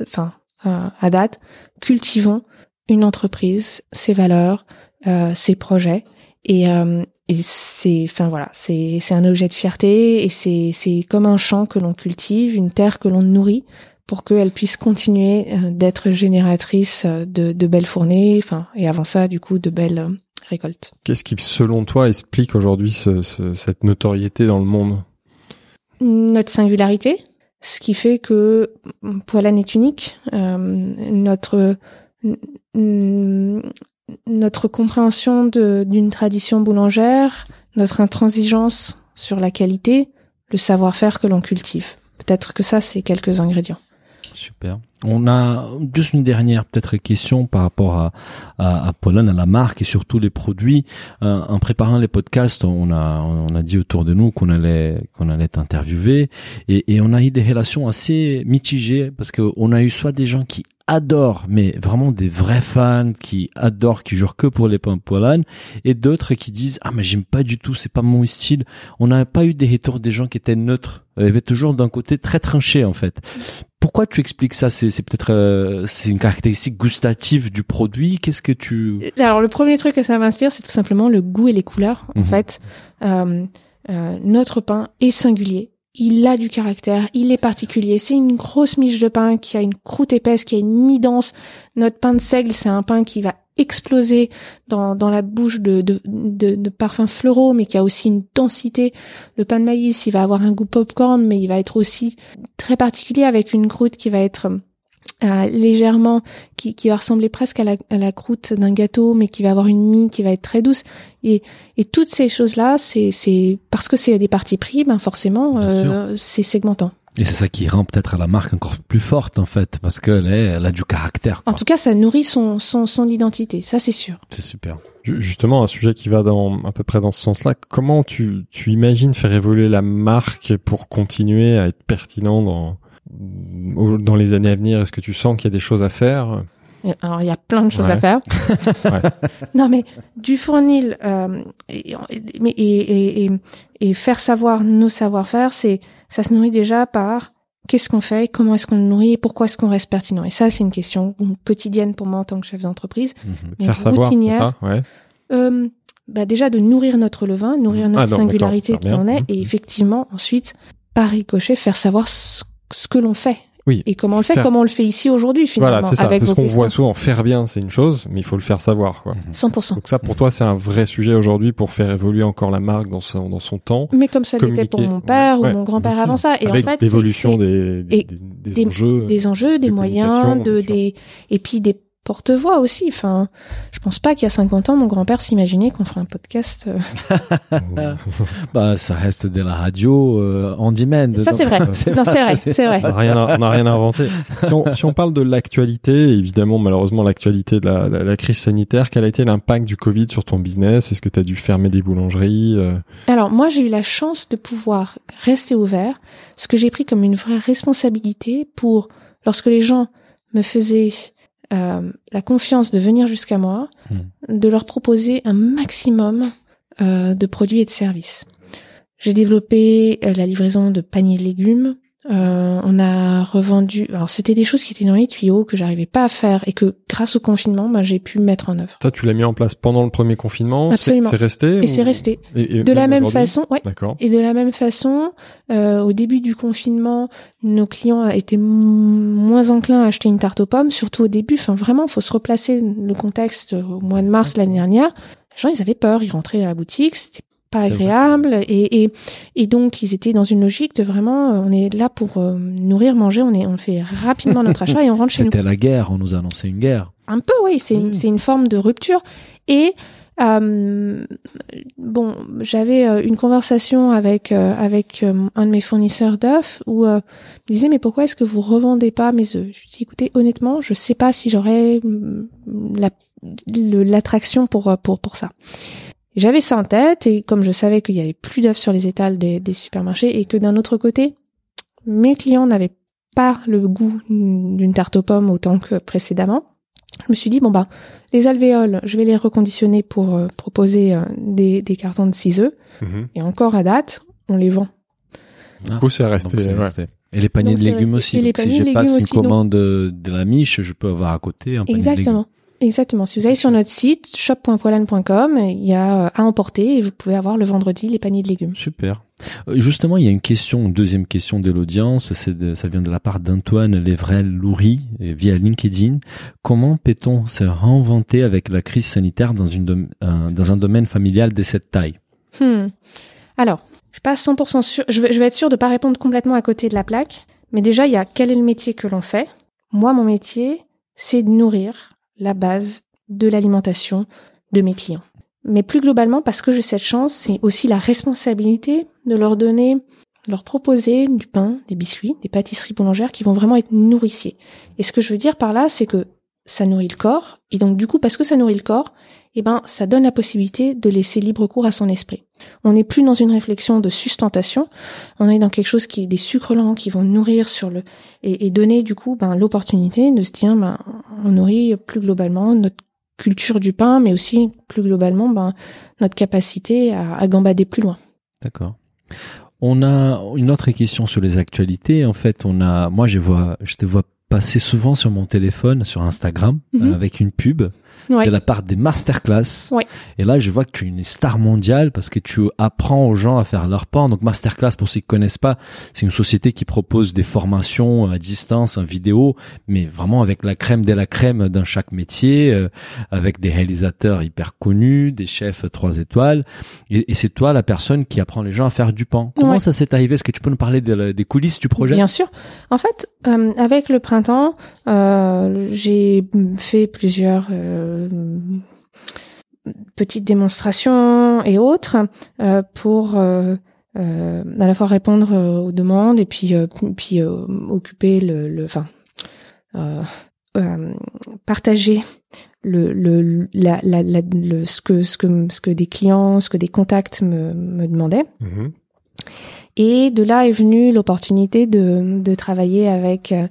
enfin, euh, à date, cultivons une entreprise, ses valeurs, euh, ses projets. Et, euh, et c'est, enfin voilà, c'est c'est un objet de fierté et c'est c'est comme un champ que l'on cultive, une terre que l'on nourrit pour qu'elle puisse continuer euh, d'être génératrice de, de belles fournées, enfin et avant ça du coup de belles récoltes. Qu'est-ce qui, selon toi, explique aujourd'hui ce- ce- cette notoriété dans le monde? Notre singularité, ce qui fait que Poilane est unique, euh, notre notre compréhension d'une tradition boulangère, notre intransigeance sur la qualité, le savoir-faire que l'on cultive. Peut-être que ça, c'est quelques ingrédients. Super. On a juste une dernière peut-être question par rapport à, à, à à la marque et surtout les produits. Euh, en préparant les podcasts, on a on a dit autour de nous qu'on allait qu'on allait t'interviewer et, et on a eu des relations assez mitigées parce que on a eu soit des gens qui adorent, mais vraiment des vrais fans qui adorent, qui jurent que pour les pains Pollen, et d'autres qui disent ah mais j'aime pas du tout, c'est pas mon style. On n'a pas eu des retours des gens qui étaient neutres. Il y avait toujours d'un côté très tranché en fait. Pourquoi tu expliques ça c'est peut-être euh, c'est une caractéristique gustative du produit. Qu'est-ce que tu Alors le premier truc que ça m'inspire, c'est tout simplement le goût et les couleurs. En Mhm. fait, euh, euh, notre pain est singulier. Il a du caractère, il est particulier. C'est une grosse miche de pain qui a une croûte épaisse, qui a une mie dense. Notre pain de seigle, c'est un pain qui va exploser dans, dans la bouche de, de, de, de parfums floraux, mais qui a aussi une densité. Le pain de maïs, il va avoir un goût popcorn, mais il va être aussi très particulier avec une croûte qui va être euh, légèrement, qui, qui va ressembler presque à la, à la croûte d'un gâteau, mais qui va avoir une mie qui va être très douce. Et, et toutes ces choses-là, c'est, c'est parce que c'est des parties pris, ben forcément, euh, c'est segmentant. et c'est ça qui rend peut-être la marque encore plus forte en fait parce qu'elle est elle a du caractère. En tout cas, ça nourrit son, son, son identité, ça c'est sûr. C'est super. Ju- Justement, un sujet qui va dans à peu près dans ce sens-là. Comment tu, tu imagines faire évoluer la marque pour continuer à être pertinent dans dans les années à venir Est-ce que tu sens qu'il y a des choses à faire Alors, il y a plein de choses Ouais. à faire. Ouais. Non, mais du fournil, euh, et, mais- et, et, et, et faire savoir nos savoir-faire, c'est ça se nourrit déjà par qu'est-ce qu'on fait, comment est-ce qu'on le nourrit et pourquoi est-ce qu'on reste pertinent. Et ça, c'est une question quotidienne pour moi en tant que chef d'entreprise. Mhm. De Mais faire savoir, ça Ouais. Euh, bah déjà de nourrir notre levain, nourrir Ah notre non, singularité qui en est, Mhm. et effectivement ensuite par ricochet faire savoir ce, ce que l'on fait Oui. et comment on le fait, Faire- comme on le fait ici aujourd'hui finalement Voilà, c'est ça. avec C'est ce qu'on voit souvent. Faire bien, c'est une chose, mais il faut le faire savoir, quoi. 100%. Donc ça, pour toi, c'est un vrai sujet aujourd'hui pour faire évoluer encore la marque dans son, dans son temps. Mais comme ça l'était pour mon père Ouais, ou mon grand-père avant ça. Et avec en fait, l'évolution c'est des, des, et des, des des- enjeux. des enjeux, des de moyens, de des et puis des porte-voix aussi. Enfin, je pense pas qu'il y a 50 ans, mon grand-père s'imaginait qu'on ferait un podcast. euh, Bah ça reste de la radio euh, on demand. Ça, c'est vrai. Non, c'est vrai, c'est vrai. On n'a rien, rien inventé. Si on, si on parle de l'actualité, évidemment, malheureusement, l'actualité de la, la, la crise sanitaire, quel a été l'impact du Covid sur ton business? Est-ce que tu as dû fermer des boulangeries euh, Alors moi j'ai eu la chance de pouvoir rester ouvert, ce que j'ai pris comme une vraie responsabilité pour lorsque les gens me faisaient euh, la confiance de venir jusqu'à moi, de leur proposer un maximum euh, de produits et de services. J'ai développé euh, la livraison de paniers de légumes. Euh, on a revendu. Alors c'était des choses qui étaient dans les tuyaux que j'arrivais pas à faire et que grâce au confinement, bah, j'ai pu mettre en œuvre. Ça, tu l'as mis en place pendant le premier confinement Absolument. C'est resté Et ou- c'est resté. Et- et De la même façon, ouais. D'accord. Et de la même façon, euh, au début du confinement, nos clients étaient moins enclins à acheter une tarte aux pommes, surtout au début. Enfin, vraiment, faut se replacer le contexte au mois de mars l'année dernière. Les gens, ils avaient peur. Ils rentraient à la boutique, c'était pas agréable. Et, et et donc ils étaient dans une logique de vraiment euh, on est là pour euh, nourrir manger. On est on fait rapidement notre achat et on rentre chez nous. C'était la guerre, on nous annonçait une guerre. un peu oui. C'est une, Mm. c'est une forme de rupture. Et euh, bon j'avais euh, une conversation avec euh, avec euh, un de mes fournisseurs d'œufs où euh, il me disait mais pourquoi est-ce que vous revendez pas mes œufs? Je lui dis écoutez honnêtement je sais pas si j'aurais mm, la l'attraction pour pour pour ça j'avais ça en tête et comme je savais qu'il y avait plus d'œufs sur les étals des, des supermarchés et que d'un autre côté, mes clients n'avaient pas le goût d'une tarte aux pommes autant que précédemment, je me suis dit bon bah les alvéoles, je vais les reconditionner pour euh, proposer euh, des, des cartons de 6 œufs Mhm. et encore à date, on les vend. Du coup, c'est resté. Donc, c'est ouais. resté. Et les paniers Donc, de légumes resté. aussi. Et les Donc, si j'ai pas une aussi, donc- commande de, de la miche, je peux avoir à côté un panier de légumes. Exactement. Si vous allez sur notre site shop.poilane.com, il y a euh, à emporter et vous pouvez avoir le vendredi les paniers de légumes. Super. Euh, Justement, il y a une question, une deuxième question de l'audience. C'est ça vient de la part d'Antoine Lévrel-Loury euh, via LinkedIn. Comment peut-on se réinventer avec la crise sanitaire dans, une dom- euh, dans un domaine familial de cette taille? Hmm. Alors, je suis pas 100% sûr. Je vais, je vais être sûr de pas répondre complètement à côté de la plaque. Mais déjà, il y a quel est le métier que l'on fait? Moi, mon métier, c'est de nourrir la base de l'alimentation de mes clients. Mais plus globalement, parce que j'ai cette chance, c'est aussi la responsabilité de leur donner, leur proposer du pain, des biscuits, des pâtisseries boulangères qui vont vraiment être nourriciers. Et ce que je veux dire par là, c'est que ça nourrit le corps. Et donc, du coup, parce que ça nourrit le corps, eh ben, ça donne la possibilité de laisser libre cours à son esprit. On n'est plus dans une réflexion de sustentation, on est dans quelque chose qui est des sucres lents qui vont nourrir sur le et, et donner du coup ben, l'opportunité de se dire ben, on nourrit plus globalement notre culture du pain, mais aussi plus globalement ben, notre capacité à, à gambader plus loin. D'accord. On a une autre question sur les actualités. En fait, on a, moi, je vois, je te vois passer souvent sur mon téléphone, sur Instagram, Mhm. euh, avec une pub Ouais. de la part des masterclass. Ouais. Et là, je vois que tu es une star mondiale parce que tu apprends aux gens à faire leur pain. Donc, masterclass, pour ceux qui connaissent pas, c'est une société qui propose des formations à distance, en vidéo, mais vraiment avec la crème de la crème dans chaque métier, euh, avec des réalisateurs hyper connus, des chefs trois étoiles. Et, et c'est toi la personne qui apprend les gens à faire du pain. Comment Ouais. ça s'est arrivé? Est-ce que tu peux nous parler de la- des coulisses du projet? Bien sûr. En fait, euh, avec le printemps, euh, j'ai fait plusieurs euh, petites démonstrations et autres euh, pour euh, euh, à la fois répondre euh, aux demandes et puis euh, puis euh, occuper le, enfin euh, euh, partager le, le, la, la, la- le ce que ce que ce que des clients, ce que des contacts me, me demandaient. Mhm. Et de là est venue l'opportunité de, de travailler avec euh,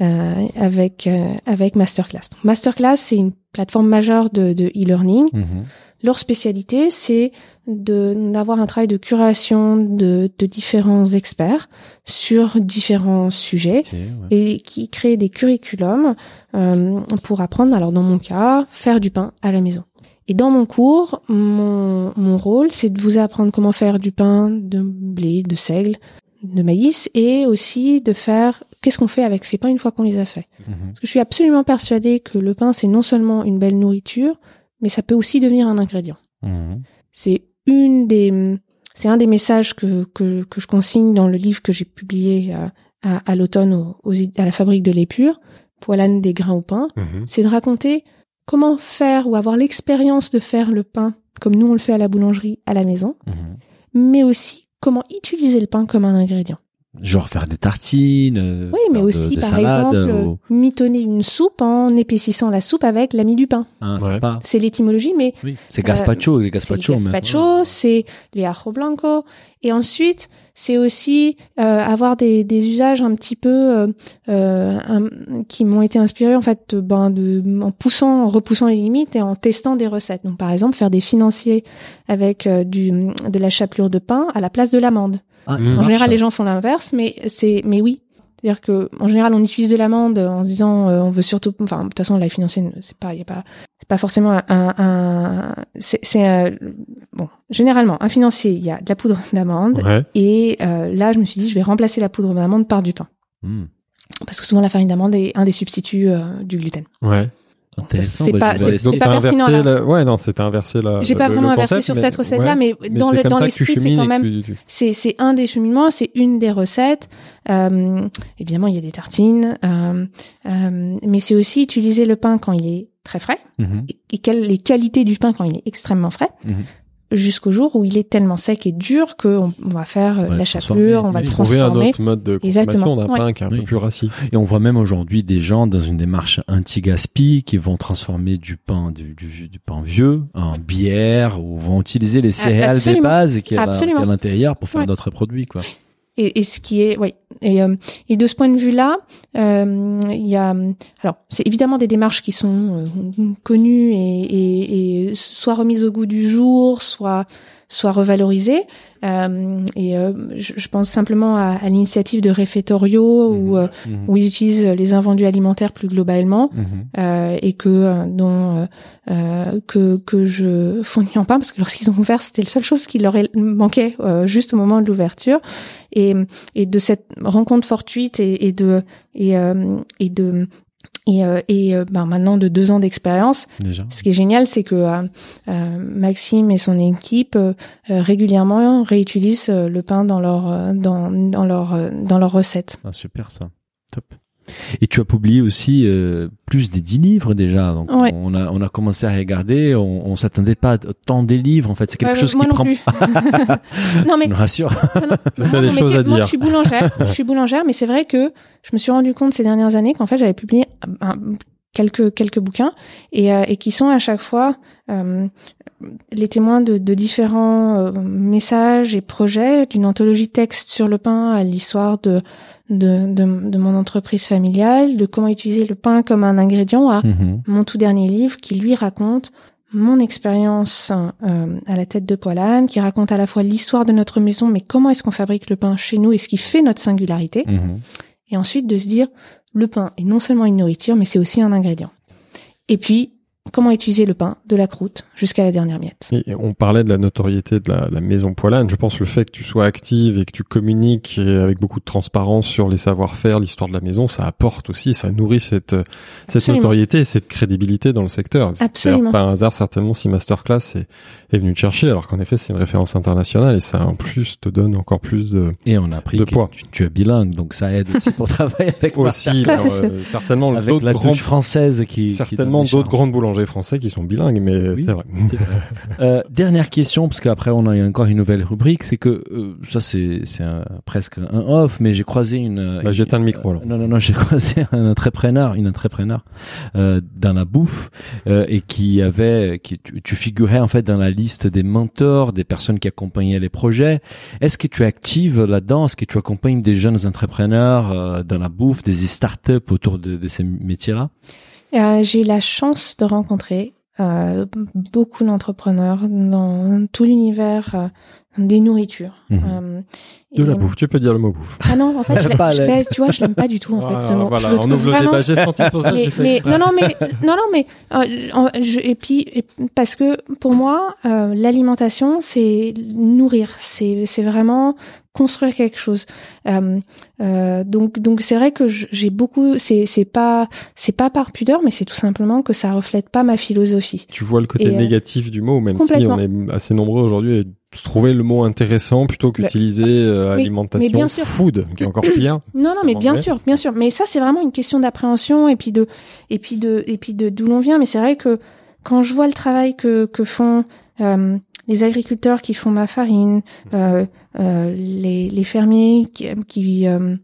euh, avec euh, avec Masterclass. Donc, Masterclass, c'est une plateforme majeure de de e-learning. Mhm. Leur spécialité, c'est de d'avoir un travail de curation de, de différents experts sur différents sujets ouais. et qui créent des curriculums euh, pour apprendre. Alors dans mon cas, faire du pain à la maison. Et dans mon cours, mon, mon rôle, c'est de vous apprendre comment faire du pain de blé, de seigle, de maïs, et aussi de faire qu'est-ce qu'on fait avec ces pains une fois qu'on les a faits. Mhm. Parce que je suis absolument persuadée que le pain, c'est non seulement une belle nourriture, mais ça peut aussi devenir un ingrédient. Mhm. C'est une des, c'est un des messages que, que, que je consigne dans le livre que j'ai publié à, à, à l'automne aux à la fabrique de lait pur, Poilane des grains au pain. Mhm. C'est de raconter comment faire ou avoir l'expérience de faire le pain comme nous on le fait à la boulangerie à la maison, mais aussi comment utiliser le pain comme un ingrédient. Genre faire des tartines. euh, Oui, mais de- aussi, des par salades, exemple, ou- mitonner une soupe en épaississant la soupe avec l'ami du pain. Ouais. pas. C'est l'étymologie, mais Oui. C'est gazpacho, les gazpacho. c'est gazpacho, c'est les ajo blanco. Et ensuite, c'est aussi euh, avoir des, des usages un petit peu euh, euh, un- qui m'ont été inspirés en fait, ben de en poussant, en repoussant les limites et en testant des recettes. Donc, par exemple, faire des financiers avec euh, du de la chapelure de pain à la place de l'amande. Ah, ça En général, les gens font l'inverse, mais c'est, mais oui. C'est-à-dire que, en général, on utilise de l'amande en se disant, euh, on veut surtout, enfin, de toute façon, la financière, c'est pas, il y a pas, c'est pas forcément un, un, c'est, c'est, euh, bon, généralement, un financier, il y a de la poudre d'amande, Ouais. et euh, là, je me suis dit, je vais remplacer la poudre d'amande par du pain, Mhm. parce que souvent la farine d'amande est un des substituts euh, du gluten. Ouais. Intéressant. C'est bah, pas- c'est- pas pertinent, inversé là. la... Ouais, non, c'était inversé la. J'ai pas le vraiment inversé concept, sur mais- cette recette-là, ouais, mais dans le dans l'esprit, c'est quand même tu- c'est c'est un des cheminements, c'est une des recettes. Euh, évidemment, il y a des tartines, euh, euh, mais c'est aussi utiliser le pain quand il est très frais Mhm, et, et quelles les qualités du pain quand il est extrêmement frais. mhm. Jusqu'au jour où il est tellement sec et dur qu'on on va faire euh, Ouais, la chapelure, on va transformer. le Trouver un transformer. autre mode de Exactement, consommation d'un ouais. pain qui est un Oui. peu plus rassis. Et on voit même aujourd'hui des gens dans une démarche anti-gaspi qui vont transformer du pain du, du, du pain vieux en bière ou vont utiliser les céréales des absolument. bases qui qui à l'intérieur pour faire Ouais. d'autres produits quoi. Et, et ce qui est, oui. Et, euh, et de ce point de vue-là, euh, il y a, alors, c'est évidemment des démarches qui sont euh, connues et, et soit remises au goût du jour, soit soit revalorisées. Euh, et euh, je, je pense simplement à, à l'initiative de Refetorio où, euh, Mhm. où ils utilisent les invendus alimentaires plus globalement Mhm. euh, et que euh, dont que que je fournis en pain parce que lorsqu'ils ont ouvert c'était la seule chose qui leur manquait euh, juste au moment de l'ouverture et et de cette rencontre fortuite et, et de et euh, et de et, euh, et euh, ben maintenant de deux ans d'expérience, Déjà. ce qui est génial, c'est que euh, Maxime et son équipe euh, régulièrement réutilisent le pain dans leur euh, dans dans leur euh, dans leurs recettes. Ah, super ça. Top. Et tu as publié aussi euh, plus des 10 livres déjà. Donc Ouais. on a on a commencé à regarder, on, on s'attendait pas à tant des livres en fait, c'est quelque Ouais, chose moi qui non prend plus. non mais Je me rassure. Non, non, des mais choses à moi, dire. je suis boulangère. je suis boulangère, mais c'est vrai que je me suis rendu compte ces dernières années qu'en fait, j'avais publié un- quelques quelques bouquins et, euh, et qui sont à chaque fois euh, les témoins de, de différents euh, messages et projets, d'une anthologie texte sur le pain à l'histoire de, de de de mon entreprise familiale, de comment utiliser le pain comme un ingrédient à Mhm. mon tout dernier livre qui lui raconte mon expérience euh, à la tête de Poilane, qui raconte à la fois l'histoire de notre maison, mais comment est-ce qu'on fabrique le pain chez nous et ce qui fait notre singularité. Mhm. Et ensuite de se dire, le pain est non seulement une nourriture, mais c'est aussi un ingrédient. Et puis, comment utiliser le pain de la croûte jusqu'à la dernière miette. Et on parlait de la notoriété de la, la maison Poilane. Je pense le fait que tu sois active et que tu communiques avec beaucoup de transparence sur les savoir-faire, l'histoire de la maison, ça apporte aussi, ça nourrit cette, cette Absolument. notoriété et cette crédibilité dans le secteur. Absolument. pas un hasard certainement si Masterclass est, est venu te chercher, alors qu'en effet c'est une référence internationale et ça en plus te donne encore plus de... Et on a appris De que poids. tu, tu es bilingue, donc ça aide aussi pour travailler avec. Aussi, Ça, alors, c'est euh, certainement avec d'autres la grands touche française qui certainement d'autres charmes. grands français qui sont bilingues, mais Oui. c'est vrai. Euh, dernière question, parce qu'après on a encore une nouvelle rubrique, c'est que euh, ça c'est presque un off, mais j'ai croisé une. Bah, j'éteins le micro, là. Non non non, j'ai croisé un entrepreneur, une entrepreneur euh, dans la bouffe euh, et qui avait, qui tu, tu figurais en fait dans la liste des mentors, des personnes qui accompagnaient les projets. Est-ce que tu es active là-dedans? Est-ce que tu accompagnes des jeunes entrepreneurs euh, dans la bouffe, des startups autour de, de ces métiers-là? Euh, J'ai eu la chance de rencontrer euh, beaucoup d'entrepreneurs dans tout l'univers euh, des nourritures. Mhm. Euh, De et- la bouffe, tu peux dire le mot bouffe. Ah non, en fait, je, Pas tu vois, je l'aime pas du tout en fait ce mot. Voilà, je le on ouvre le vraiment- débat, j'ai senti pour ça, mais, j'ai fait mais- exprès. non non mais non non mais euh, je- et puis et- parce que pour moi euh, l'alimentation c'est nourrir c'est c'est vraiment construire quelque chose Euh, euh, donc donc c'est vrai que j'ai beaucoup c'est c'est pas c'est pas par pudeur mais c'est tout simplement que ça reflète pas ma philosophie tu vois le côté Et, euh, négatif du mot, même si on est assez nombreux aujourd'hui trouver le mot intéressant plutôt qu'utiliser euh, mais- alimentation, mais bien sûr. food, qui est encore pire. Non, non, mais en bien sûr, bien sûr. Mais ça, c'est vraiment une question d'appréhension et puis de, et puis de, et puis de d'où l'on vient. Mais c'est vrai que quand je vois le travail que que font euh, les agriculteurs qui font ma farine, euh, euh, les les fermiers qui qui, euh,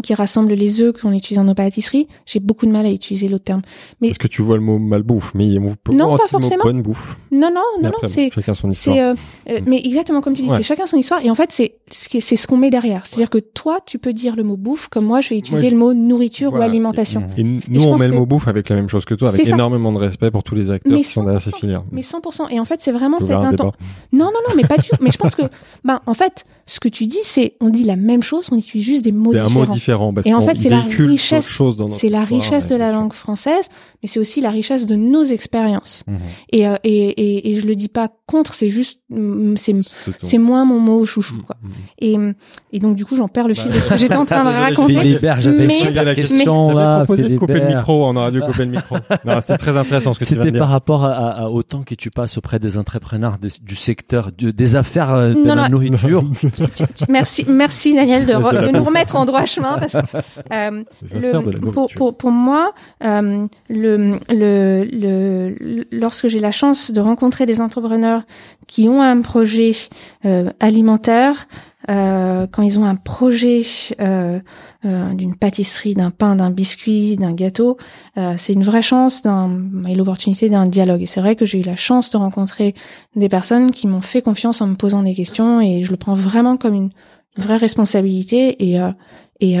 qui rassemblent les œufs qu'on utilise dans nos pâtisseries, j'ai beaucoup de mal à utiliser l'autre terme. Mais- Parce que tu vois le mot malbouffe, mais on peut Non, pas forcément. bonne bouffe. Non, non, Mais non, après, non, c'est chacun son histoire. euh, euh, mais exactement comme tu dis, Ouais. c'est chacun son histoire et en fait c'est ce qui- c'est ce qu'on met derrière. C'est-à-dire que toi, tu peux dire le mot bouffe comme moi, je vais utiliser je- le mot nourriture Voilà. ou alimentation. Et nous, on met le mot bouffe avec la même chose que toi, avec énormément de respect pour tous les acteurs Mais qui sont derrière ces 100%. filières. Mais 100%. Et en fait, c'est vraiment cette ouvert un inten- débat. Non, non, non, mais pas du tout. Mais je pense que, ben, en fait, ce que tu dis, c'est on dit la même chose, on utilise juste des mots différents. Parce Et en fait, c'est la richesse- autre chose dans notre C'est la richesse de la langue française, mais c'est aussi la richesse de nos expériences. Mhm. Et, euh, et, et, et je le dis pas contre, c'est juste, c'est, C'est moins mon mot chouchou, quoi. Mm, mm. Et, et donc, du coup, j'en perds le fil de ce que j'étais en train de raconter. Philibert, j'avais mais- question là. proposé de couper le Philibert. micro, on aurait dû couper le micro. Non, c'est très intéressant ce que tu viens de C'était par rapport à, à- au temps que tu passes auprès des entrepreneurs des- du secteur du- des affaires euh, de Non, la non. nourriture. Merci, merci Daniel de, re- C'est la de nous remettre en droit chemin parce que euh, la le, pour, nourriture. pour, pour moi, euh, le, le, le, lorsque j'ai la chance de rencontrer des entrepreneurs qui ont un projet euh, alimentaire, euh, quand ils ont un projet euh, euh, d'une pâtisserie, d'un pain, d'un biscuit, d'un gâteau, euh, c'est une vraie chance d'un, et l'opportunité d'un dialogue. Et c'est vrai que j'ai eu la chance de rencontrer des personnes qui m'ont fait confiance en me posant des questions et je le prends vraiment comme une, vraie responsabilité et euh, et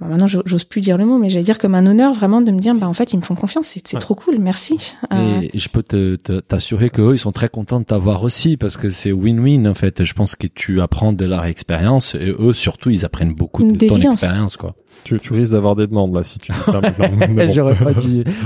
bon, maintenant j'o- j'ose plus dire le mot mais j'allais dire comme un honneur vraiment de me dire bah en fait ils me font confiance c'est Ouais. trop cool merci Euh, Et je peux te- te- t'assurer que eux, ils sont très contents de t'avoir aussi parce que c'est win-win en fait. Je pense que tu apprends de leur expérience et eux surtout, ils apprennent beaucoup de ton expérience quoi. Tu, tu risques d'avoir des demandes là si tu dis ça maintenant. J'aurais pas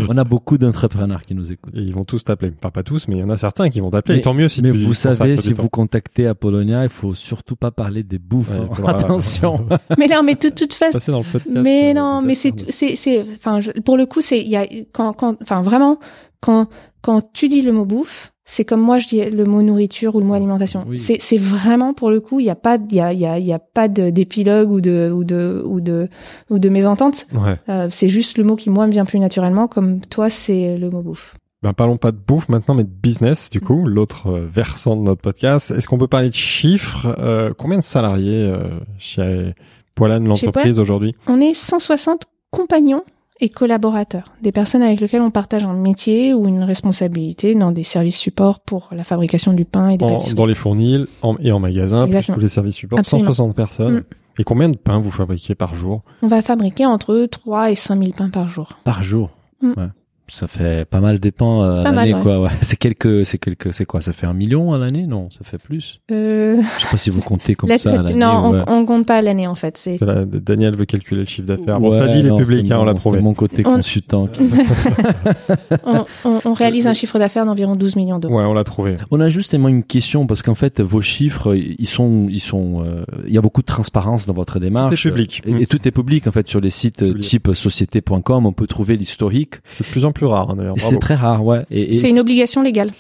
On a beaucoup d'entrepreneurs qui nous écoutent. Et ils vont tous t'appeler. Enfin, pas tous, mais il y en a certains qui vont t'appeler. Tant mieux si Mais tu vous savez, si vous contactez Apollonia, il faut surtout pas parler des bouffes. Ouais, hein. faudra- Attention. mais non mais de toute façon Passer dans le podcast, mais euh, non mais c'est c'est c'est enfin je- pour le coup c'est il y a quand quand enfin vraiment quand quand tu dis le mot bouffe c'est comme moi je dis le mot nourriture ou le mot alimentation. Oui. c'est vraiment pour le coup il y a pas il y a il y a y a pas d'épilogue ou de ou de ou de ou de mésentente. Ouais. Euh, c'est juste le mot qui moi me vient plus naturellement comme toi c'est le mot bouffe. Ben, parlons pas de bouffe maintenant, mais de business, du coup, l'autre euh, versant de notre podcast. Est-ce qu'on peut parler de chiffres Euh, Combien de salariés euh, chez Poilane, l'entreprise, aujourd'hui? On est 160 compagnons et collaborateurs, des personnes avec lesquelles on partage un métier ou une responsabilité dans des services supports pour la fabrication du pain et des En- pâtisseries. Dans les fournils en- et en magasin, plus Exactement. tous les services supports, Absolument. 160 personnes. Mm. Et combien de pains vous fabriquez par jour? On va fabriquer entre 3 et 5 000 pains par jour. Par jour. Mm. Ouais. Ça fait pas mal euh, à mal, l'année, ouais. quoi. Ouais. C'est quelques, c'est quelques, c'est quoi Ça fait un million à l'année? Non, ça fait plus. Euh, Je sais pas si vous comptez comme ça à non, ouais. on, on compte pas à l'année en fait. C'est Daniel veut calculer le chiffre d'affaires. Bon, ça dit, il est non, public, c'est hein, on l'a mon- trouvé. C'est mon côté On- consultant. qui- on, on- on réalise un chiffre d'affaires d'environ 12 millions d'euros. Ouais, on l'a trouvé. On a justement une question parce qu'en fait vos chiffres ils sont ils sont euh, il y a beaucoup de transparence dans votre démarche Tout est public. et, et tout est public en fait sur les sites euh, Public. type société.com on peut trouver l'historique C'est de plus en plus rare, hein, d'ailleurs. C'est très rare ouais et, et C'est une obligation légale.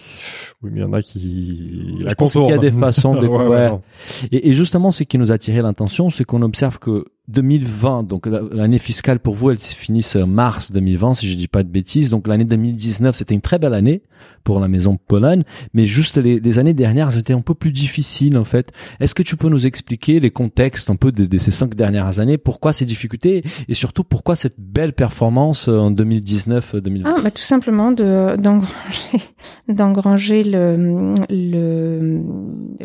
Oui, mais il y en a qui Je la pense qu'il y a des façons de- Ouais, ouais, ouais. non. Et, et justement, ce qui nous a attiré l'attention, c'est qu'on observe que 2020, donc la- l'année fiscale pour vous, elle se finit en mars 2020, si je dis pas de bêtises. Donc l'année 2019, c'était une très belle année pour la maison Pologne, mais juste les, les années dernières, elles étaient un peu plus difficiles en fait. Est-ce que tu peux nous expliquer les contextes un peu de, de ces cinq dernières années, pourquoi ces difficultés? Et surtout pourquoi cette belle performance euh, en 2019-2020 Ah, bah, tout simplement de d'engranger d'engranger le, le,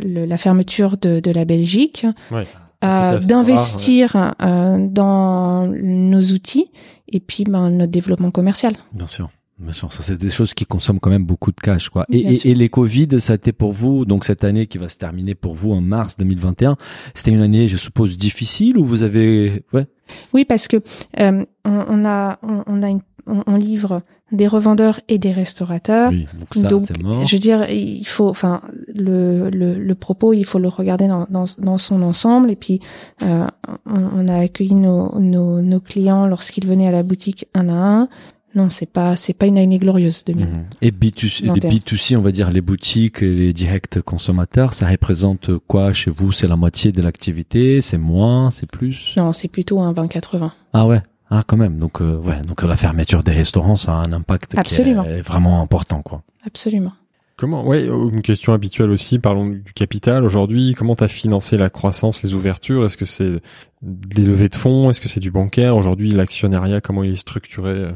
le- la fermeture de, de la Belgique, Ouais. euh, d'investir euh, dans nos outils et puis ben, notre développement commercial. Bien sûr. Bien sûr, ça c'est des choses qui consomment quand même beaucoup de cash, quoi. Et, les Covid, ça a été pour vous, donc cette année qui va se terminer pour vous en mars 2021, c'était une année, je suppose, difficile ou vous avez, ouais, Oui, parce que euh, on, on a on, on a une, on, on livre des revendeurs et des restaurateurs. oui, donc ça Donc, c'est mort. je veux dire, il faut, enfin, le, le, le propos, il faut le regarder dans, dans, dans son ensemble. Et puis, euh, on, on a accueilli nos, nos, nos clients lorsqu'ils venaient à la boutique un à un. Non, c'est pas, c'est pas une année glorieuse de Mhm. Et B2C, les 21. B2C, on va dire les boutiques et les directs consommateurs, ça représente quoi chez vous? C'est la moitié de l'activité? C'est moins? C'est plus? Non, c'est plutôt un 20-80. Ah ouais? Ah quand même donc euh, ouais donc la fermeture des restaurants ça a un impact Absolument. qui est vraiment important quoi Absolument. Comment Ouais, une question habituelle aussi. Parlons du capital aujourd'hui. Comment t'as financé la croissance, les ouvertures? Est-ce que c'est des levées de fonds? Est-ce que c'est du bancaire? Aujourd'hui, l'actionnariat, comment il est structuré euh,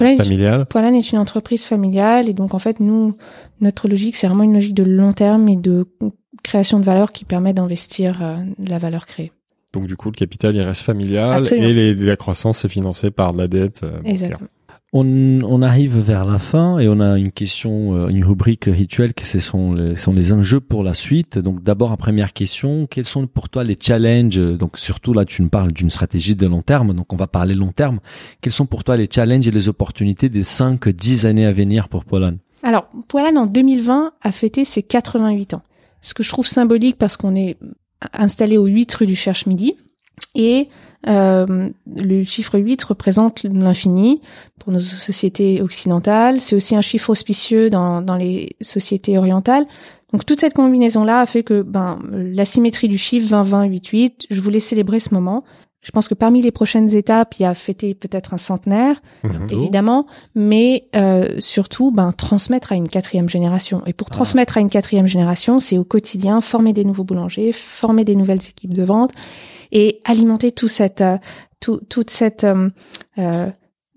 il- familial? Poilane est une entreprise familiale et donc en fait nous notre logique c'est vraiment une logique de long terme et de création de valeur qui permet d'investir euh, la valeur créée. Donc du coup, le capital, il reste familial Absolument. et les- la croissance, c'est financé par de la dette. euh. Exactement. On, on, arrive vers la fin et on a une question, euh, une rubrique rituelle que ce sont les, sont les enjeux pour la suite. Donc d'abord, en première question, quels sont pour toi les challenges? Donc surtout là, tu nous parles d'une stratégie de long terme, donc on va parler long terme. Quels sont pour toi les challenges et les opportunités des 5-10 années à venir pour Polan? Alors, Polan en 2020 a fêté ses 88 ans. Ce que je trouve symbolique parce qu'on est installé au 8 rue du Cherche-Midi et euh, le chiffre 8 représente l'infini pour nos sociétés occidentales. C'est aussi un chiffre auspicieux dans, dans les sociétés orientales. Donc toute cette combinaison-là a fait que ben, la symétrie du chiffre 20-20-8-8, je voulais célébrer ce moment. Je pense que parmi les prochaines étapes, il y a fêter peut-être un centenaire, évidemment, mais euh, surtout ben, transmettre à une quatrième génération. Et pour Ah. transmettre à une quatrième génération, c'est au quotidien former des nouveaux boulangers, former des nouvelles équipes de vente et alimenter tout cette, euh, tout, toute cette, euh, euh,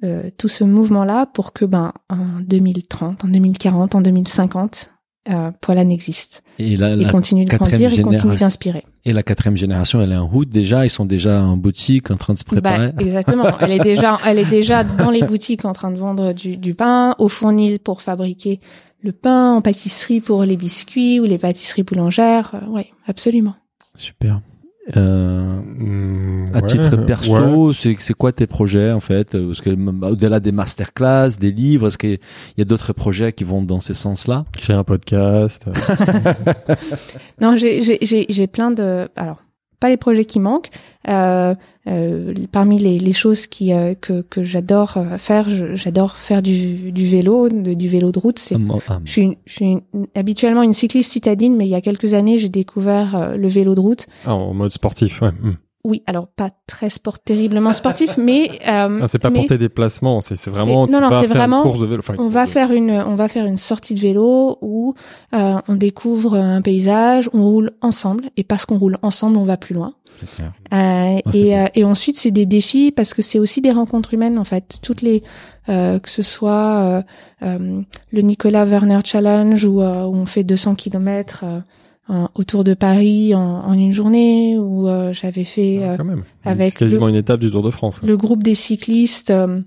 euh, tout ce mouvement-là pour que ben en 2030, en 2040, en 2050, euh, Poilane existe Et et la, continue de quatrième grandir et continue génération. d'inspirer. et la quatrième génération, elle est en route déjà. Ils sont déjà en boutique, en train de se préparer. Bah, exactement. Elle est déjà, elle est déjà dans les boutiques en train de vendre du, du pain, au fournil pour fabriquer le pain, en pâtisserie pour les biscuits ou les pâtisseries boulangères. Euh, oui, absolument. Super. Euh, à ouais, titre perso, c'est c'est quoi tes projets en fait? Parce que même au-delà des masterclass, des livres, est-ce qu'il y a d'autres projets qui vont dans ces sens-là? Créer un podcast. Non, j'ai, j'ai, j'ai, j'ai plein de, alors pas les projets qui manquent. Euh, euh, parmi les, les choses qui euh, que, que j'adore euh, faire, j'adore faire du, du vélo, de- du vélo de route. C'est Je suis, une- je suis une- habituellement une cycliste citadine, mais il y a quelques années, j'ai découvert euh, le vélo de route. Ah, en mode sportif, ouais. Mm. Oui, alors pas très sport, terriblement sportif, mais euh, Ah, c'est pas mais pour tes déplacements, c'est vraiment. Non, non, c'est vraiment- course de vélo. On va faire une, on va faire une sortie de vélo où euh, on découvre un paysage, on roule ensemble, et parce qu'on roule ensemble, on va plus loin. clair. Euh, Ah, et, euh, et ensuite, c'est des défis parce que c'est aussi des rencontres humaines en fait. Toutes les, que ce soit le Nicolas Werner Challenge où, où on fait 200 kilomètres euh, en- autour de Paris en, en une journée, où euh, j'avais fait Ah, euh, quand même. avec quasiment une étape du Tour de France. ouais. le groupe des cyclistes euh,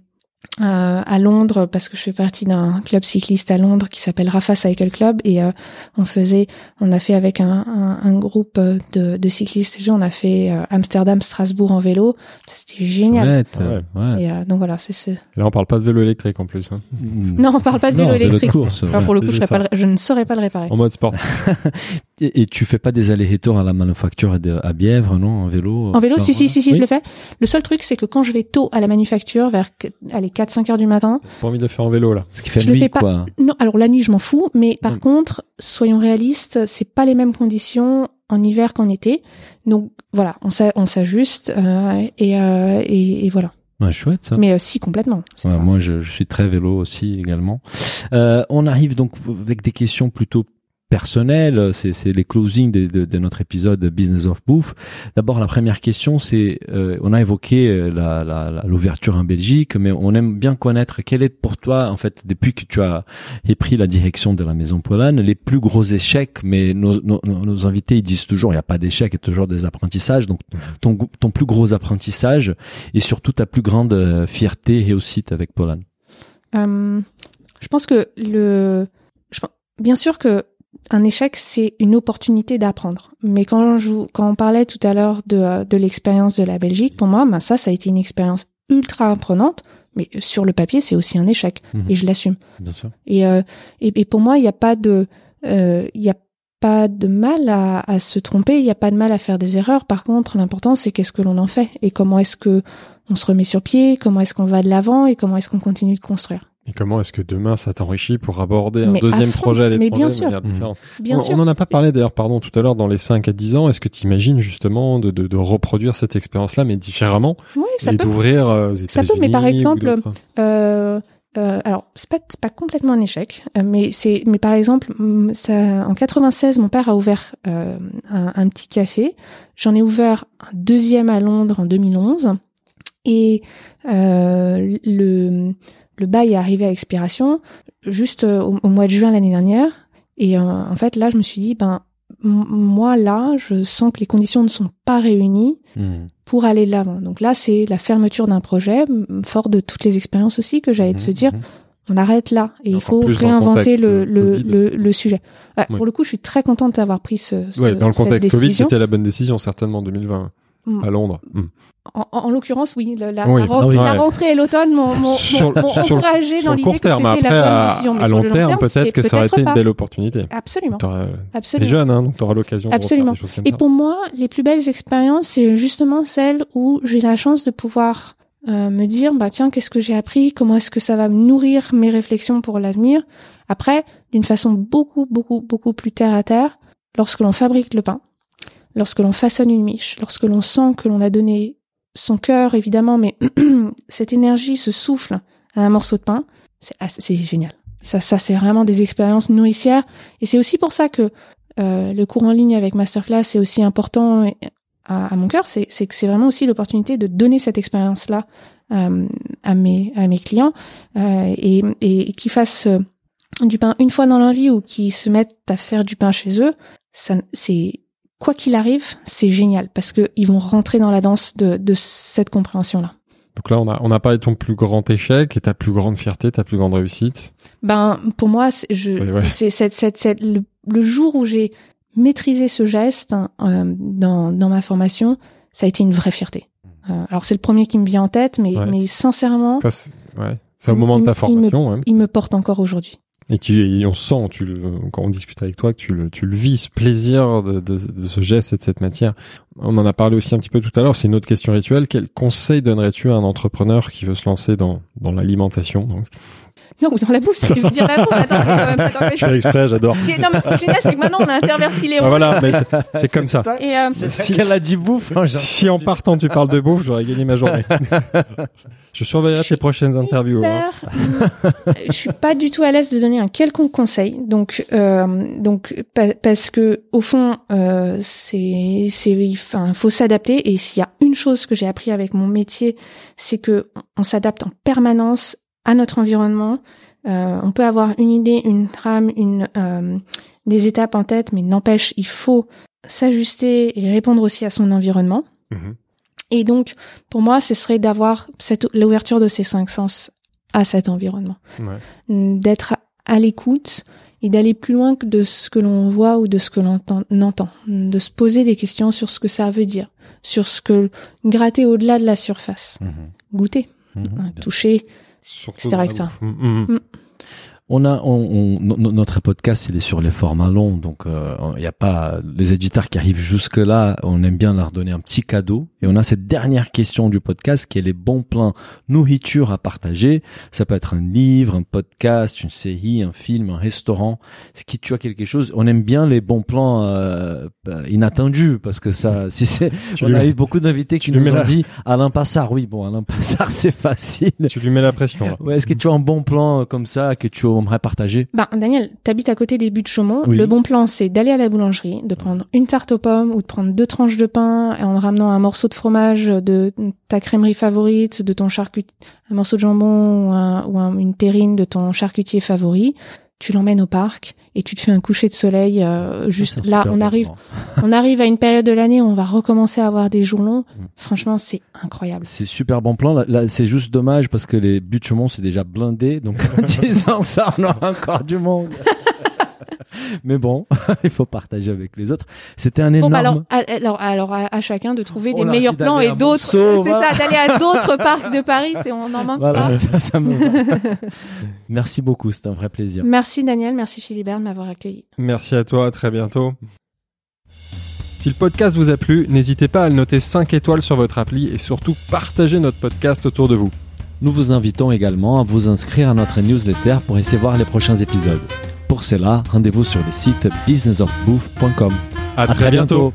euh, à Londres parce que je fais partie d'un club cycliste à Londres qui s'appelle Rafa Cycle Club et euh, on faisait on a fait avec un, un, un groupe euh, de, de cyclistes on a fait euh, Amsterdam Strasbourg en vélo c'était génial Chouette, Ouais. ouais. et euh, donc voilà c'est ce là, on parle pas de vélo électrique en plus. Hein. Non on parle pas de vélo Non, électrique course, alors ouais. pour le coup je, pas le- je ne saurais pas le réparer En mode sport. Et, et tu fais pas des allers-retours à la manufacture de- à Bièvre, non, en vélo En vélo, si, si, si, si, Oui. je le fais. Le seul truc, c'est que quand je vais tôt à la manufacture, vers allez, 4-5 heures du matin, Pas envie de le faire en vélo là. Ce qui fait Je le nuit, fais pas. quoi. non, alors la nuit, je m'en fous, mais par Mm. contre, soyons réalistes, c'est pas les mêmes conditions en hiver qu'en été. Donc voilà, on s'a- on s'ajuste euh, et, euh, et, et voilà. Ouais, chouette ça. Mais euh, si, complètement. Ouais, moi, je, je suis très vélo aussi également. Euh, on arrive donc avec des questions plutôt personnelles. C'est, les closings de, de, de notre épisode Business of Bouffe. D'abord, la première question, c'est euh, on a évoqué euh, la, la, l'ouverture en Belgique, mais on aime bien connaître quel est pour toi, en fait, depuis que tu as pris la direction de la Maison Polane, les plus gros échecs. Mais nos, nos, nos invités ils disent toujours, il n'y a pas d'échecs, il y a toujours des apprentissages. Donc, ton, ton plus gros apprentissage et surtout ta plus grande euh, fierté et réussite avec Polane. Euh, je pense que le, je bien sûr que un échec c'est une opportunité d'apprendre. Mais quand je, quand on parlait tout à l'heure de, euh, de l'expérience de la Belgique, pour moi, ben ça, ça a été une expérience ultra apprenante. Mais sur le papier, c'est aussi un échec Mhm. et je l'assume. Bien sûr. Et, euh, et, et pour moi, il n'y a pas de, euh, y a pas de mal à, à se tromper, il n'y a pas de mal à faire des erreurs. Par contre, l'important, c'est qu'est-ce que l'on en fait et comment est-ce que on se remet sur pied, comment est-ce qu'on va de l'avant et comment est-ce qu'on continue de construire. Et comment est-ce que demain ça t'enrichit pour aborder un Mais à deuxième fond, projet à mais l'étranger bien de sûr. manière Mhm. différente? Bien on, sûr. on n'en a pas parlé d'ailleurs, pardon, tout à l'heure dans les 5 à 10 ans. Est-ce que tu imagines justement de, de, de reproduire cette expérience-là, mais différemment, Oui, ça et peut. d'ouvrir euh, aux Ça États-Unis peut, mais par exemple, Euh, euh, alors, c'est pas, c'est pas complètement un échec, mais c'est, mais par exemple, hum, ça, en 96, mon père a ouvert euh, un, un petit café. J'en ai ouvert un deuxième à Londres en 2011, et euh, le le bail est arrivé à expiration juste euh, au, au mois de juin l'année dernière. Et euh, en fait, là, je me suis dit, ben moi là, je sens que les conditions ne sont pas réunies Hmm. pour aller de l'avant. Donc là, c'est la fermeture d'un projet, fort de toutes les expériences aussi que j'avais de se Mhm, dire, mhm. on arrête là et il faut réinventer contexte le, le, Covid. le, le sujet. Ouais, Oui. Pour le coup, je suis très contente d'avoir pris ce, ce Ouais, dans le contexte Covid, c'était la bonne décision, certainement, en 2020, Mm. à Londres. Mm. En, en- en l'occurrence, oui, le- la, Oui. la, ren- oui. la rentrée et l'automne m'ont encouragé dans le l'idée court que terme, c'était après, la bonne à, décision. Mais à sur long terme, peut-être que ça aurait été une belle opportunité. Absolument, T'es absolument. jeune, hein, donc t'auras l'occasion de refaire Absolument. des choses comme Et ça. pour moi, les plus belles expériences, c'est justement celles où j'ai la chance de pouvoir euh, me dire, bah tiens, qu'est-ce que j'ai appris? Comment est-ce que ça va nourrir mes réflexions pour l'avenir? Après, d'une façon beaucoup, beaucoup, beaucoup plus terre à terre, lorsque l'on fabrique le pain, lorsque l'on façonne une miche, lorsque l'on sent que l'on a donné son cœur, évidemment, mais cette énergie se souffle à un morceau de pain, c'est génial. Ça, c'est vraiment des expériences nourricières. Et c'est aussi pour ça que euh, le cours en ligne avec Masterclass est aussi important à, mon cœur, c'est que c'est vraiment aussi l'opportunité de donner cette expérience-là euh, à mes clients euh, et, et, qu'ils fassent du pain une fois dans leur vie ou qu'ils se mettent à faire du pain chez eux. C'est quoi qu'il arrive, c'est génial parce que ils vont rentrer dans la danse de, de cette compréhension-là. Donc là, on a, on a parlé de ton plus grand échec et ta plus grande fierté, ta plus grande réussite. Ben pour moi, c'est je Ouais, le, le jour où j'ai maîtrisé ce geste hein, euh, dans dans ma formation, ça a été une vraie fierté. Euh, alors c'est le premier qui me vient en tête, mais Ouais. mais sincèrement, Ça, c'est ouais. C'est au moment de ta Il- il me- formation, ouais. il me porte encore aujourd'hui. Et, tu, et on sent, tu le, quand on discute avec toi, que tu le, tu le vis, ce plaisir de, de, de ce geste et de cette matière. On en a parlé aussi un petit peu tout à l'heure, c'est une autre question rituelle. Quel conseil donnerais-tu à un entrepreneur qui veut se lancer dans, dans l'alimentation donc? Non, ou dans la bouffe, tu veux dire la bouffe. Attends, je vais quand même pas t'empêcher. Je fais exprès, j'adore. Non, mais ce qui est génial, c'est que maintenant, on a interverti les rôles. voilà, mais c'est comme ça. Et, euh, Si- ça qu'elle a dit bouffe. hein, Si en partant tu parles de bouffe, j'aurais gagné ma journée. Je surveillerai tes prochaines interviews. hein. Je suis pas du tout à l'aise de donner un quelconque conseil. Donc, euh, donc pa- parce que au fond, euh, c'est, c'est, enfin, faut s'adapter. Et s'il y a une chose que j'ai appris avec mon métier, c'est que on s'adapte en permanence à notre environnement. Euh, on peut avoir une idée, une trame, une euh, des étapes en tête, mais n'empêche, il faut s'ajuster et répondre aussi à son environnement. Mhm. Et donc, pour moi, ce serait d'avoir cette l'ouverture de ces cinq sens à cet environnement, Ouais. D'être à, à l'écoute et d'aller plus loin que de ce que l'on voit ou de ce que l'on entend, entend. de se poser des questions sur ce que ça veut dire, sur ce que gratter au-delà de la surface, Mhm. goûter, Mhm. hein, toucher. Surtout la etc. bouffe. On a, on, on- no- no- notre podcast, il est sur les formats longs, donc euh, il n'y a pas les éditeurs qui arrivent jusque là. On aime bien leur donner un petit cadeau. Et on a cette dernière question du podcast qui est les bons plans nourriture à partager. Ça peut être un livre, un podcast, une série, un film, un restaurant. Ce qui tu as quelque chose? On aime bien les bons plans euh, bah, inattendus parce que ça, si c'est, on a eu beaucoup d'invités qui nous ont la- dit Alain Passard. Oui, bon, Alain Passard, c'est facile. Tu lui mets la pression. Là. Ouais, est-ce que tu as un bon plan euh, comme ça que tu partager Ben, Daniel, t'habites à côté des buts de Chaumont. Oui. Le bon plan, c'est d'aller à la boulangerie, de prendre une tarte aux pommes ou de prendre deux tranches de pain en ramenant un morceau de fromage de ta crèmerie favorite, de ton charcutier, un morceau de jambon ou, un- ou un- une terrine de ton charcutier favori. Tu l'emmènes au parc et tu te fais un coucher de soleil euh, juste C'est un là. On arrive, on arrive à une période de l'année où on va recommencer à avoir des jours longs. Mm. Franchement, c'est incroyable. C'est super bon plan. Là, là, c'est juste dommage parce que les buts de Chaumont, c'est déjà blindé. Donc, en disant ça, on aura encore du monde. Mais bon, il faut partager avec les autres. C'était un Bon, énorme. bah alors, à, alors, alors à, à chacun de trouver On des leur meilleurs plans et d'autres. C'est voilà. ça, d'aller à d'autres parcs de Paris. C'est on n'en manque Voilà, pas. ça, ça me va. Merci beaucoup, c'était un vrai plaisir. Merci Daniel, merci Philibert de m'avoir accueilli. Merci à toi, à très bientôt. Si le podcast vous a plu, n'hésitez pas à le noter 5 étoiles sur votre appli et surtout partagez notre podcast autour de vous. Nous vous invitons également à vous inscrire à notre newsletter pour essayer voir les prochains épisodes. Pour cela, rendez-vous sur le site businessofbooth.com. À, À très bientôt.